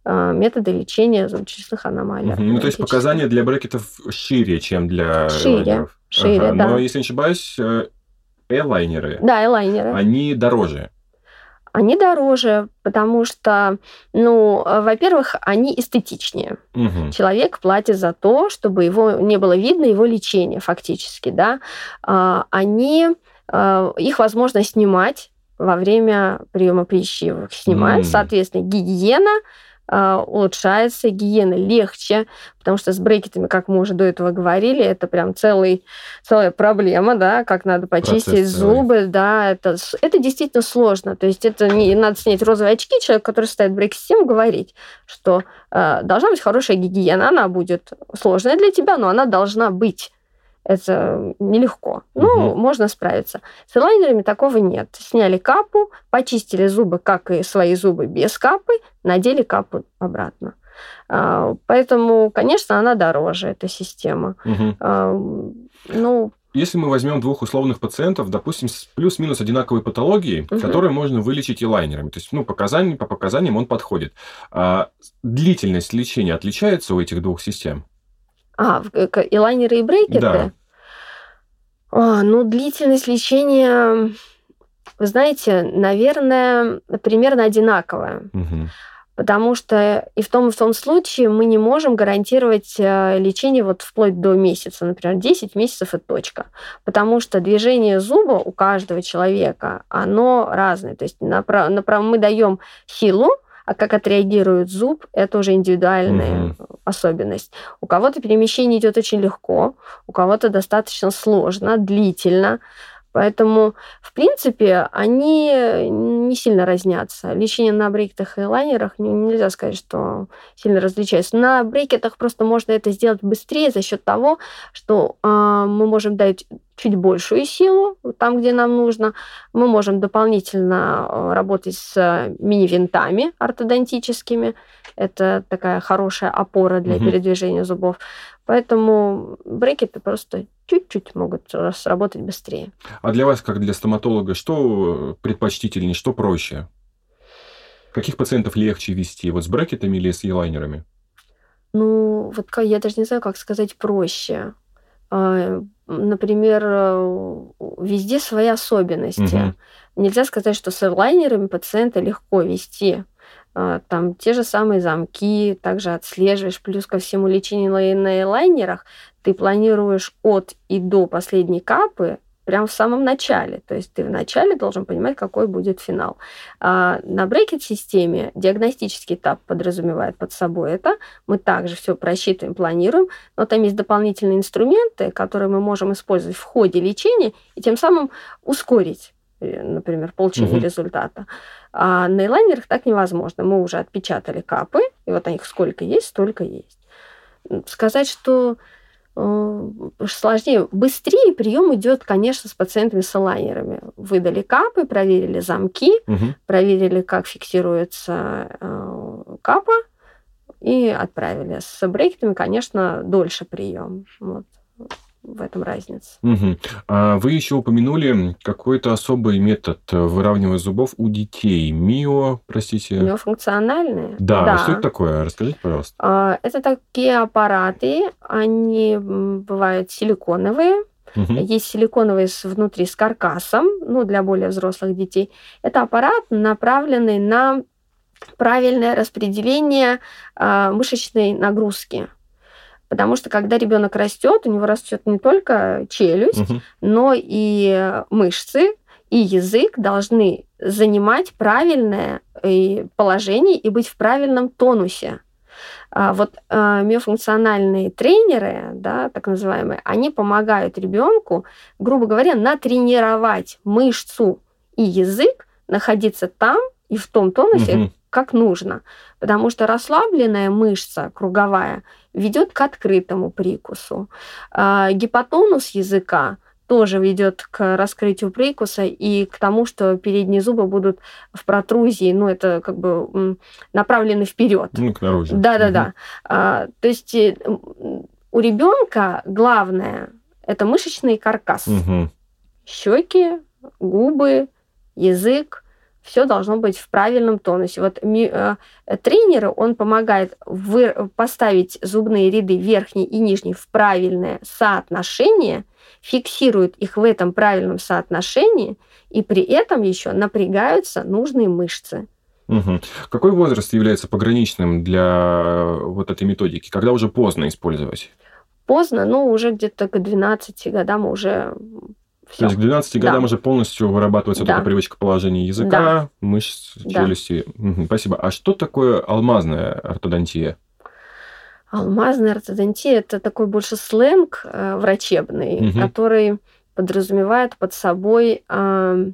а, методы лечения зубочелюстных аномалий. Мгм. Ну, то есть показания для брекетов шире, чем для Шире, элайнеров. Шире, да. Но, если не ошибаюсь, элайнеры, Да, элайнеры. они дороже. Они дороже, потому что, ну, э, во-первых, они эстетичнее. Мгм. Человек платит за то, чтобы его не было видно его лечение фактически, да. А, Они, э, их возможно снимать во время приема пищи, их снимают, М. соответственно, гигиена улучшается, гигиена легче, потому что с брекетами, как мы уже до этого говорили, это прям целый, целая проблема, да, как надо почистить Процесс целый. зубы, да, это, с- это действительно сложно, то есть это не надо снять розовые очки, человек, который ставит брекет-систему, говорить, что э, должна быть хорошая гигиена, она будет сложная для тебя, но она должна быть. Это нелегко. Ну, Мгм. можно справиться. С элайнерами такого нет. Сняли капу, почистили зубы, как и свои зубы без капы, надели капу обратно. А, Поэтому, конечно, она дороже, эта система. А, Ну, если мы возьмем двух условных пациентов, допустим, с плюс-минус одинаковой патологией, угу. которые можно вылечить и лайнерами, то есть, ну, показания, по показаниям он подходит. А длительность лечения отличается у этих двух систем? А, и лайнеры, и брекеты? Да. А, ну, длительность лечения, вы знаете, наверное, примерно одинаковая. Угу. Потому что и в том и в том случае мы не можем гарантировать э, лечение вот вплоть до месяца. Например, 10 месяцев и точка. Потому что движение зуба у каждого человека, оно разное. То есть направ... Направ... мы даем силу, а как отреагирует зуб, это уже индивидуальная угу. особенность. У кого-то перемещение идет очень легко, у кого-то достаточно сложно, длительно. Поэтому, в принципе, они не сильно разнятся. Лечение на брекетах и лайнерах нельзя сказать, что сильно различается. На брекетах просто можно это сделать быстрее за счет того, что э, мы можем дать чуть большую силу там, где нам нужно. Мы можем дополнительно а, работать с мини-винтами ортодонтическими. Это такая хорошая опора для угу. передвижения зубов. Поэтому брекеты просто чуть-чуть могут сработать быстрее. А для вас, как для стоматолога, что предпочтительнее, что проще? Каких пациентов легче вести, вот с брекетами или с елайнерами? Ну, вот я даже не знаю, как сказать проще. А, например, везде свои особенности. Угу. Нельзя сказать, что с лайнерами пациента легко вести. А, там те же самые замки, также отслеживаешь, плюс ко всему лечение на лайнерах, ты планируешь от и до последней капы прямо в самом начале. То есть ты в начале должен понимать, какой будет финал. А на брекет-системе диагностический этап подразумевает под собой это. Мы также все просчитываем, планируем, но там есть дополнительные инструменты, которые мы можем использовать в ходе лечения и тем самым ускорить э, например, получение угу. результата. А на элайнерах так невозможно. Мы уже отпечатали капы, и вот их сколько есть, столько есть. Сказать, что э, сложнее, быстрее прием идет, конечно, с пациентами с элайнерами. Выдали капы, проверили замки, угу. проверили, как фиксируется э, капа, и отправили. С брекетами, конечно, дольше прием. Вот в этом разница. Угу. А вы еще упомянули какой-то особый метод выравнивания зубов у детей. Мио, простите. Миофункциональные? Да. да. Что это такое? Расскажите, пожалуйста. А, это такие аппараты. Они бывают силиконовые. Угу. Есть силиконовые внутри с каркасом, ну, для более взрослых детей. Это аппарат, направленный на правильное распределение э, мышечной нагрузки. Потому что когда ребенок растет, у него растет не только челюсть, угу. но и мышцы, и язык должны занимать правильное э, положение и быть в правильном тонусе. А вот э, миофункциональные тренеры, да, так называемые, они помогают ребенку, грубо говоря, натренировать мышцу и язык находиться там и в том тонусе, угу. Как нужно. Потому что расслабленная мышца круговая ведет к открытому прикусу. А, гипотонус языка тоже ведет к раскрытию прикуса и к тому, что передние зубы будут в протрузии, ну, это как бы направлены вперед. Ну, к наружу. Да-да-да. Угу. А, то есть э, у ребенка главное это мышечный каркас. Угу. Щеки, губы, язык, все должно быть в правильном тонусе. Вот э, тренеру он помогает вы, поставить зубные ряды верхние и нижние в правильное соотношение, фиксирует их в этом правильном соотношении, и при этом еще напрягаются нужные мышцы. Угу. Какой возраст является пограничным для э, вот этой методики? Когда уже поздно использовать? Поздно, ну, уже где-то к 12 годам уже все. То есть к 12 годам да. уже полностью вырабатывается да. вот эта привычка положения языка, да. мышц, челюсти. Да. Угу, спасибо. А что такое алмазная ортодонтия? Алмазная ортодонтия – это такой больше сленг э, врачебный, угу. который подразумевает под собой э,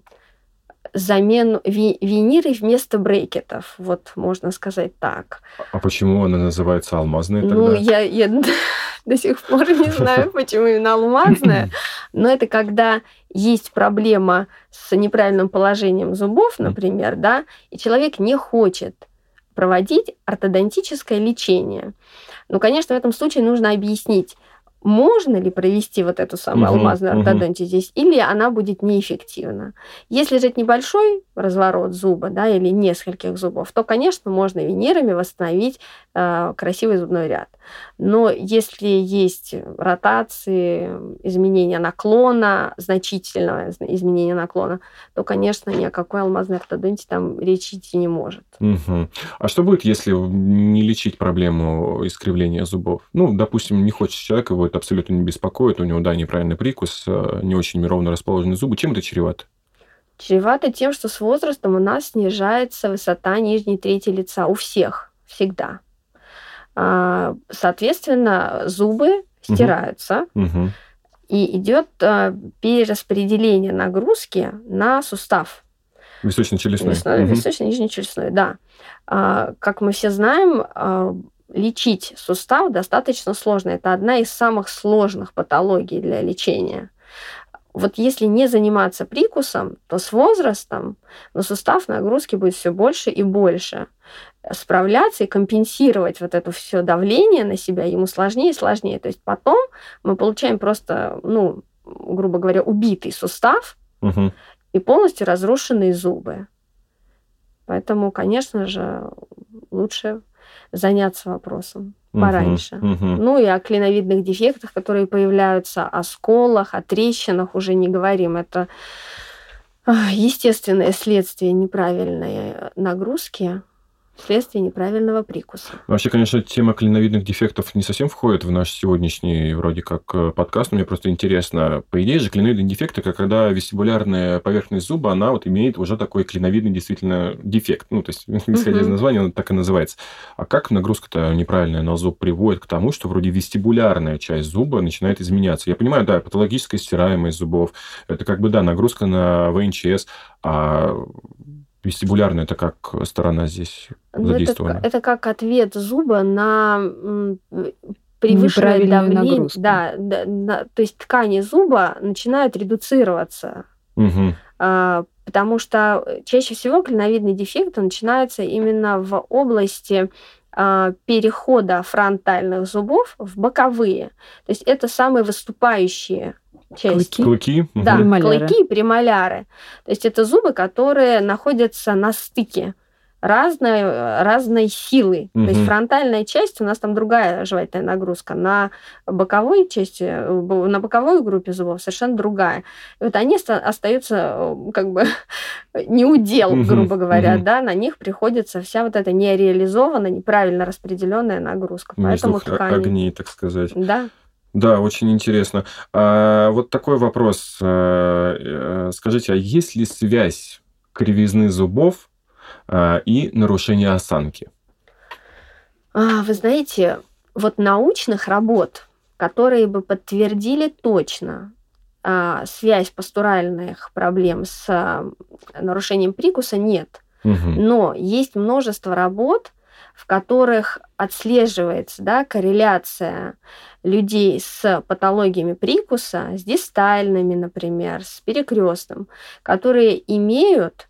замену ви, виниры вместо брекетов, вот можно сказать так. А почему она называется алмазной тогда? Ну, я, я до сих пор не знаю, почему именно алмазная, но это когда есть проблема с неправильным положением зубов, например, да, и человек не хочет проводить ортодонтическое лечение. Ну, конечно, в этом случае нужно объяснить, можно ли провести вот эту самую угу, алмазную ортодонтию угу. здесь, или она будет неэффективна. Если же это небольшой разворот зуба, да, или нескольких зубов, то, конечно, можно винирами восстановить э, красивый зубной ряд. Но если есть ротации, изменения наклона, значительного изменения наклона, то, конечно, ни о какой алмазной ортодонтии там речи идти не может. Угу. А что будет, если не лечить проблему искривления зубов? Ну, допустим, не хочет человек, его это абсолютно не беспокоит, у него, да, неправильный прикус, э, не очень ровно расположены зубы. Чем это чревато? Чревато тем, что с возрастом у нас снижается высота нижней трети лица у всех всегда. А, соответственно, зубы стираются, угу. и идет а, перераспределение нагрузки на сустав. Височно-челюстной. Угу. Височно-нижней челюстной, да. А, как мы все знаем, лечить сустав достаточно сложно. Это одна из самых сложных патологий для лечения. Вот если не заниматься прикусом, то с возрастом на сустав нагрузки будет все больше и больше справляться и компенсировать вот это все давление на себя ему сложнее и сложнее. То есть потом мы получаем просто, ну, грубо говоря, убитый сустав угу. и полностью разрушенные зубы. Поэтому, конечно же, лучше заняться вопросом пораньше. Uh-huh, uh-huh. Ну и о клиновидных дефектах, которые появляются, о сколах, о трещинах уже не говорим. Это естественное следствие неправильной нагрузки вследствие неправильного прикуса. Вообще, конечно, тема клиновидных дефектов не совсем входит в наш сегодняшний вроде как э, подкаст, но мне просто интересно. По идее же, клиновидные дефекты, это когда вестибулярная поверхность зуба, она вот имеет уже такой клиновидный действительно дефект. Ну, то есть, исходя из названия, он так и называется. А как нагрузка-то неправильная на зуб приводит к тому, что вроде вестибулярная часть зуба начинает изменяться? Я понимаю, да, патологическая стираемость зубов, это как бы, да, нагрузка на ВНЧС, а Вестибулярная это как сторона здесь ну, задействована? Это, это как ответ зуба на превышенное давление. Да, да, да, то есть ткани зуба начинают редуцироваться. Угу. А, потому что чаще всего клиновидный дефект начинается именно в области а, перехода фронтальных зубов в боковые. То есть это самые выступающие часть. Клыки? Клыки? Да, премоляры. клыки и премоляры. То есть это зубы, которые находятся на стыке разной, разной силы. Угу. То есть фронтальная часть, у нас там другая жевательная нагрузка, на боковой части, на боковой группе зубов совершенно другая. И вот они остаются как бы не удел, угу. грубо говоря, угу. да, на них приходится вся вот эта нереализованная, неправильно распределенная нагрузка. Между Поэтому ткани... огней, так сказать. Да. Да, очень интересно. А, вот такой вопрос. А, э, скажите, а есть ли связь кривизны зубов а, и нарушения осанки? А, вы знаете, вот научных работ, которые бы подтвердили точно связь постуральных проблем с нарушением прикуса, нет. Угу. Но есть множество работ, в которых отслеживается да, корреляция людей с патологиями прикуса, с дистальными, например, с перекрестным, которые имеют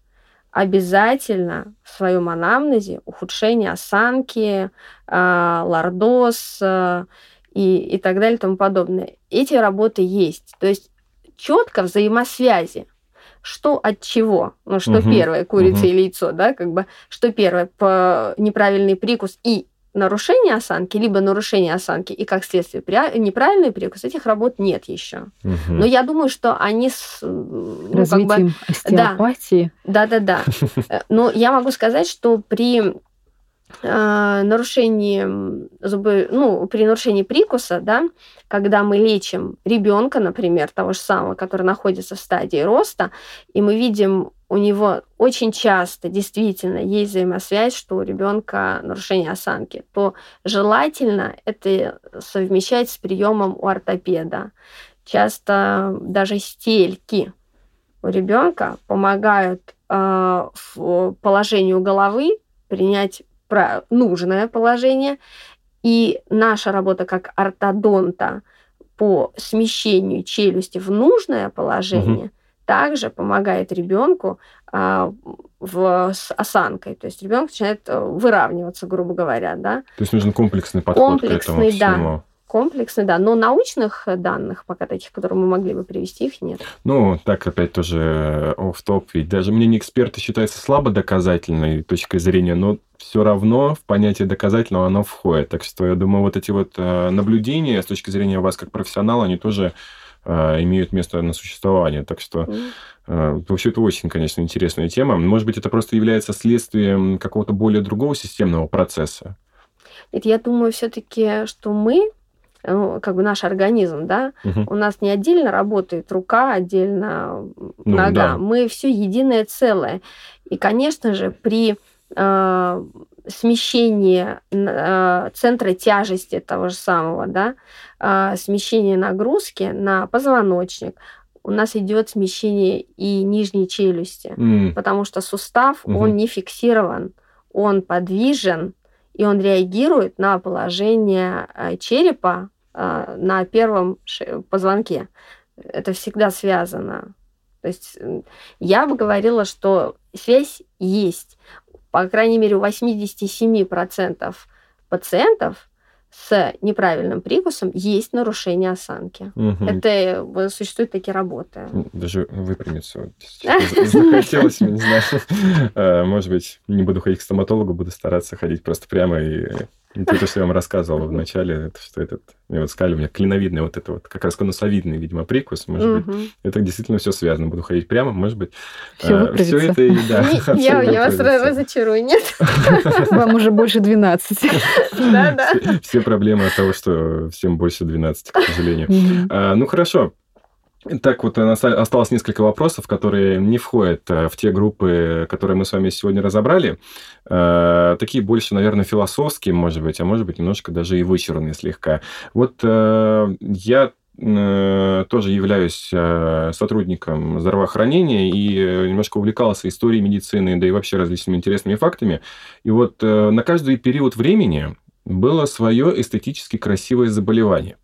обязательно в своем анамнезе ухудшение осанки, а, лордоз а, и, и так далее и тому подобное. Эти работы есть. То есть четко взаимосвязи что от чего. Ну, что угу, первое, курица угу. или яйцо, да, как бы, что первое, по неправильный прикус и нарушение осанки, либо нарушение осанки и, как следствие, неправильный прикус, этих работ нет еще. Угу. Но я думаю, что они с ну, как бы, остеопатии. Да, да, да. да. Но я могу сказать, что при э, нарушении зубы, ну, при нарушении прикуса, да, когда мы лечим ребенка, например, того же самого, который находится в стадии роста, и мы видим у него очень часто действительно есть взаимосвязь, что у ребенка нарушение осанки, то желательно это совмещать с приемом у ортопеда. Часто даже стельки у ребенка помогают э, в положению головы принять нужное положение. И наша работа как ортодонта по смещению челюсти в нужное положение угу. также помогает ребенку а, в, с осанкой. То есть ребенок начинает э, выравниваться, грубо говоря, да. То есть нужен комплексный подход комплексный, к этому всему. Да. Комплексный, да. Но научных данных, пока таких, которые мы могли бы привести, их нет. Ну, так опять тоже оф топ ведь даже мнение эксперта считается слабо доказательной точкой зрения, но все равно в понятие доказательного оно входит. Так что я думаю, вот эти вот э, наблюдения с точки зрения вас как профессионала, они тоже э, имеют место на существование. Так что mm. вообще это очень, конечно, интересная тема. Может быть, это просто является следствием какого-то более другого системного процесса? Нет, я думаю все-таки, что мы ну, как бы наш организм, да, угу. у нас не отдельно работает рука, отдельно ну, нога, да. мы все единое целое. И, конечно же, при э, смещении э, центра тяжести того же самого, да, э, смещение нагрузки на позвоночник, у нас идет смещение и нижней челюсти, mm. потому что сустав, угу. он не фиксирован, он подвижен, и он реагирует на положение э, черепа э, на первом позвонке. Это всегда связано. То есть я бы говорила, что связь есть. По крайней мере, у 87% пациентов с неправильным прикусом есть нарушение осанки. Угу. Это э, существуют такие работы. Даже выпрямиться. Захотелось, не знаю. Э, может быть, не буду ходить к стоматологу, буду стараться ходить просто прямо и ну, то, что я вам рассказывал в начале, это что этот, мне вот сказали, у меня клиновидный вот это вот, как раз конусовидный, видимо, прикус, может угу. быть, это действительно все связано. Буду ходить прямо, может быть. Все, а, все это, и, да. Я, я вас разочарую, нет? Вам уже больше 12. Да, да. Все проблемы от того, что всем больше 12, к сожалению. А, ну, хорошо. Так вот, осталось несколько вопросов, которые не входят э, в те группы, которые мы с вами сегодня разобрали. Э, такие больше, наверное, философские, может быть, а может быть, немножко даже и вычурные слегка. Вот э, я тоже являюсь сотрудником здравоохранения и немножко увлекался историей медицины, да и вообще различными интересными фактами. И вот на каждый период времени было свое эстетически красивое заболевание.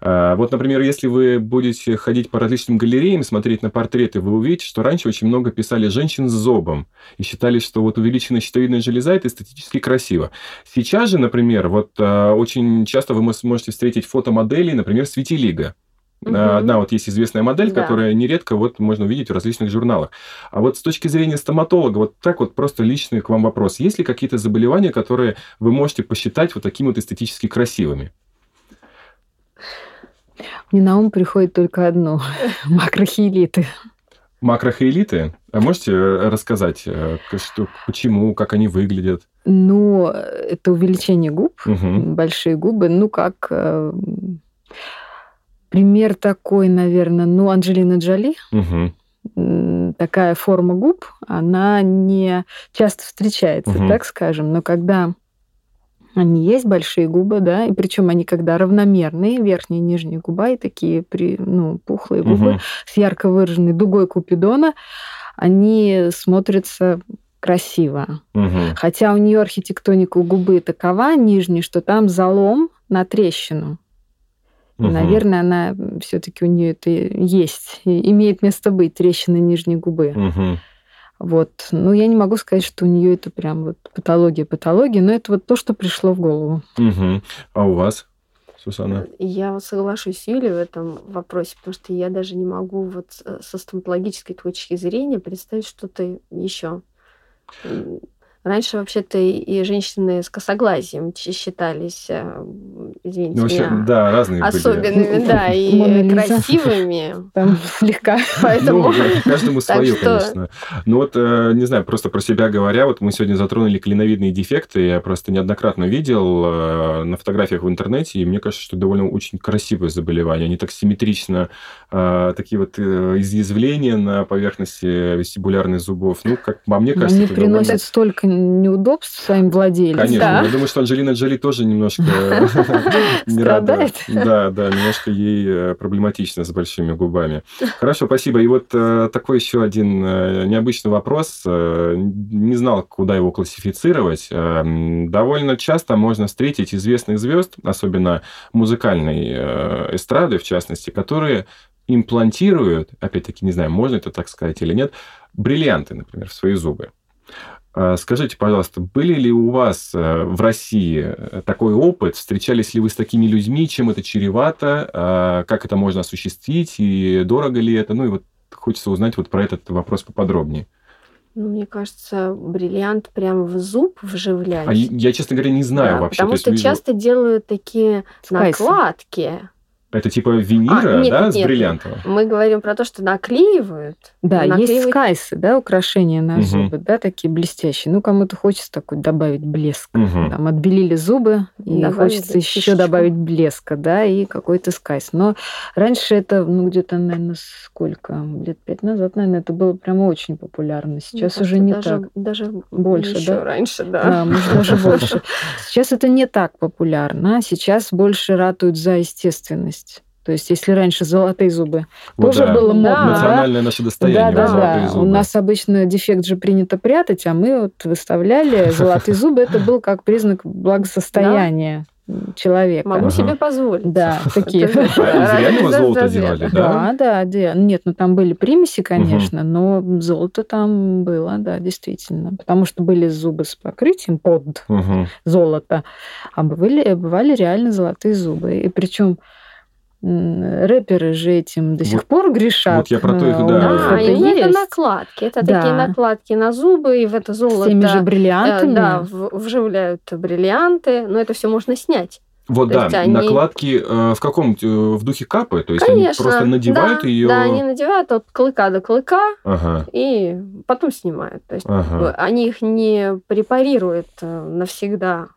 А, вот, например, если вы будете ходить по различным галереям, смотреть на портреты, вы увидите, что раньше очень много писали женщин с зобом и считали, что вот увеличенная щитовидная железа – это эстетически красиво. Сейчас же, например, вот а, очень часто вы можете встретить фотомодели, например, с витилиго. Угу. Одна вот есть известная модель, да. которая нередко вот можно увидеть в различных журналах. А вот с точки зрения стоматолога, вот так вот просто личный к вам вопрос. Есть ли какие-то заболевания, которые вы можете посчитать вот такими вот эстетически красивыми? Мне на ум приходит только одно – макрохиелиты. Макрохиелиты? А можете э, рассказать, э, что, почему, как они выглядят? Ну, это увеличение губ, угу. большие губы. Ну, как э, пример такой, наверное, ну, Анджелина Джоли. Угу. Такая форма губ, она не часто встречается, угу. так скажем. Но когда они есть большие губы, да, и причем они когда равномерные, верхняя и нижняя губа, и такие при, ну, пухлые губы угу. с ярко выраженной дугой Купидона, они смотрятся красиво. Угу. Хотя у нее архитектоника у губы такова нижняя, что там залом на трещину. Угу. наверное, она все-таки у нее это есть, имеет место быть трещины нижней губы. Угу. Вот. Ну, я не могу сказать, что у нее это прям вот патология, патология, но это вот то, что пришло в голову. Угу. А у вас? Сусанна? Я соглашусь с Юлей в этом вопросе, потому что я даже не могу вот э, со стоматологической точки зрения представить что-то еще. Раньше вообще-то и женщины с косоглазием считались, э, извините ну, вообще, меня, да, разные особенными, были. да, и красивыми. Там слегка. Поэтому... Ну, каждому свое, конечно. Ну вот, э, не знаю, просто про себя говоря, вот мы сегодня затронули клиновидные дефекты, я просто неоднократно видел э, на фотографиях в интернете, и мне кажется, что довольно очень красивое заболевание. Они так симметрично, такие вот изъязвления на поверхности вестибулярных зубов. Ну, как по мне кажется, Они приносят столько неудобств своим владельцам. Конечно, да. я думаю, что Анджелина Джоли тоже немножко не рада. Да, да, немножко ей э, проблематично с большими губами. Хорошо, спасибо. И вот э, такой еще один э, необычный вопрос. Не знал, куда его классифицировать. Довольно часто можно встретить известных звезд, особенно музыкальной эстрады, в частности, которые имплантируют, опять-таки, не знаю, можно это так сказать или нет, бриллианты, например, в свои зубы. А, скажите, пожалуйста, были ли у вас э, в России э, такой опыт? Встречались ли вы с такими людьми? Чем это чревато? А, как это можно осуществить? И дорого ли это? Ну и вот хочется узнать вот про этот вопрос поподробнее. Ну, мне кажется, бриллиант прям в зуб вживлять. А я, честно говоря, не знаю да, вообще. Потому что вижу... часто делают такие Скайсы. накладки. Это типа винира, а, нет, да, нет, с бриллиантовым? Мы говорим про то, что наклеивают. Да, наклеивают... есть скайсы, да, украшения на угу. зубы, да, такие блестящие. Ну, кому-то хочется такой добавить блеск. Угу. Там отбелили зубы, и добавить хочется фишечку. еще добавить блеска, да, и какой-то скайс. Но раньше это, ну, где-то, наверное, сколько? Лет пять назад, наверное, это было прямо очень популярно. Сейчас Мне уже не даже, так. Даже больше, еще да? раньше, да. Да, может, даже больше. Сейчас это не так популярно. Сейчас больше ратуют за естественность есть. То есть, если раньше золотые зубы вот тоже да. было модно, да. национальное наше достояние. Да, да, да. Зубы. У нас обычно дефект же принято прятать, а мы вот выставляли золотые зубы. Это был как признак благосостояния человека. Могу ага. себе позволить. Да, такие. А реального золота делали, да? Да, да. Нет, ну там были примеси, конечно, но золото там было, да, действительно. Потому что были зубы с покрытием под золото, а бывали, бывали реально золотые зубы. И причем рэперы же этим до сих вот, пор грешат. Вот я про то их, да. Да, это, есть. это накладки. Это да. такие накладки на зубы, и в это золото... С теми же бриллиантами. Э, да, вживляют бриллианты, но это все можно снять. Вот, то да, они... накладки э, в каком э, в духе капы, то есть Конечно, они просто надевают да, ее. Да, они надевают от клыка до клыка ага. и потом снимают. То есть ага. они их не препарируют э, навсегда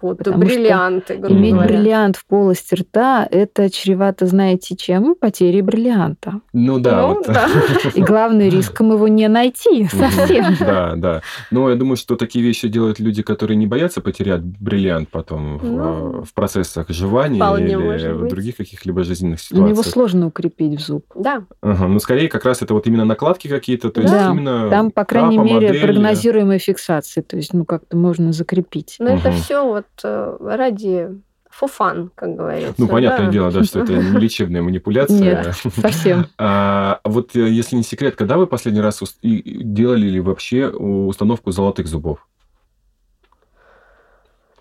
под Потому бриллианты. Иметь говоря. бриллиант в полости рта – это чревато, знаете, чем? Потерей бриллианта. Ну да. Ну, вот. да. И главный риском его не найти совсем. Да, да. Но я думаю, что такие вещи делают люди, которые не боятся потерять бриллиант потом в, ну, в процессах жевания или в других каких-либо жизненных ситуациях. Но его сложно укрепить в зуб. Да. Ага, ну, скорее, как раз это вот именно накладки какие-то, то есть да. именно Там, по крайней мере, модель... прогнозируемая фиксация, то есть, ну, как-то можно закрепить. Но это все вот Э, ради фуфан, как говорится. Ну, понятное да? дело, да, что это не лечебная манипуляция. Нет, совсем. А, вот э, если не секрет, когда вы последний раз делали ли вообще установку золотых зубов?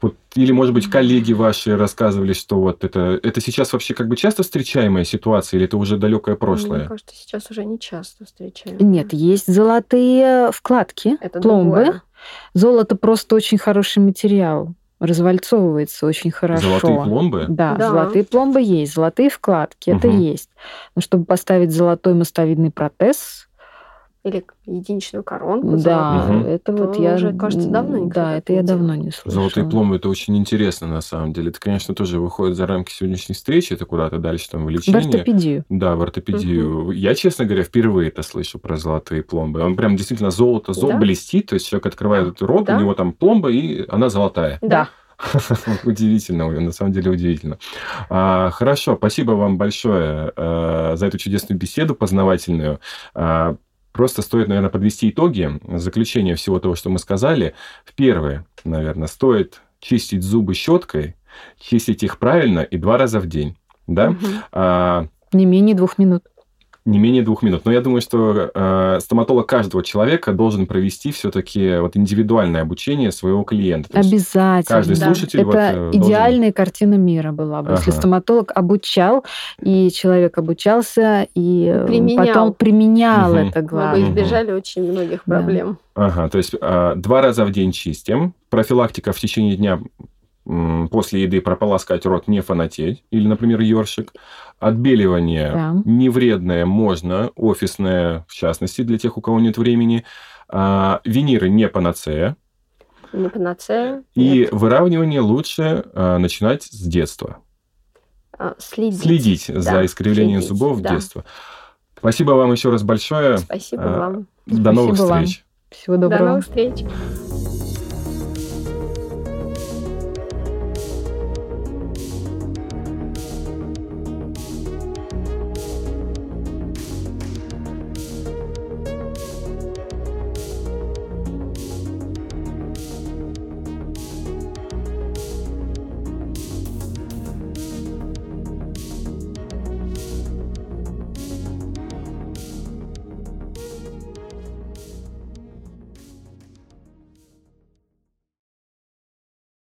Вот, или, может быть, коллеги ваши рассказывали, что вот это, это сейчас вообще как бы часто встречаемая ситуация, или это уже далекое прошлое? Мне кажется, сейчас уже не часто встречаемая. Нет, есть золотые вкладки, это пломбы. Другое. Золото просто очень хороший материал развальцовывается очень хорошо. Золотые пломбы? Да, да. золотые пломбы есть, золотые вкладки, угу. это есть. Но чтобы поставить золотой мостовидный протез, или единичную коронку. Да, угу. это вот я уже, кажется, давно не Да, это я давно не слышала. Золотые пломбы это очень интересно на самом деле. Это, конечно, тоже выходит за рамки сегодняшней встречи, это куда-то дальше там в лечение. В ортопедию. Да, в ортопедию. Угу. Я, честно говоря, впервые это слышу про золотые пломбы. Он прям действительно золото, золото да? блестит, то есть человек открывает рот, да? у него там пломба, и она золотая. Да. Удивительно, на самом деле удивительно. А, хорошо, спасибо вам большое а, за эту чудесную беседу познавательную. А, Просто стоит, наверное, подвести итоги, заключение всего того, что мы сказали. Первое, наверное, стоит чистить зубы щеткой, чистить их правильно и два раза в день. Да? Угу. А, Не менее двух минут не менее двух минут. Но я думаю, что э, стоматолог каждого человека должен провести все-таки вот индивидуальное обучение своего клиента. То Обязательно. Каждый да. слушатель Это вот, э, идеальная должен... картина мира была бы, ага. если стоматолог обучал, и человек обучался, и применял. потом применял угу. это главное. Мы бы избежали угу. очень многих проблем. Да. Ага, то есть э, два раза в день чистим, профилактика в течение дня после еды прополоскать рот, не фанатеть, или, например, ёршик. Отбеливание да. не вредное можно, офисное, в частности, для тех, у кого нет времени. А, виниры не панацея. Не панацея. И нет. выравнивание лучше а, начинать с детства. А, следить. Следить да, за искривлением следить, зубов да. в детство. Спасибо вам еще раз большое. Спасибо а, вам. До Спасибо новых встреч. Вам. Всего доброго. До новых встреч.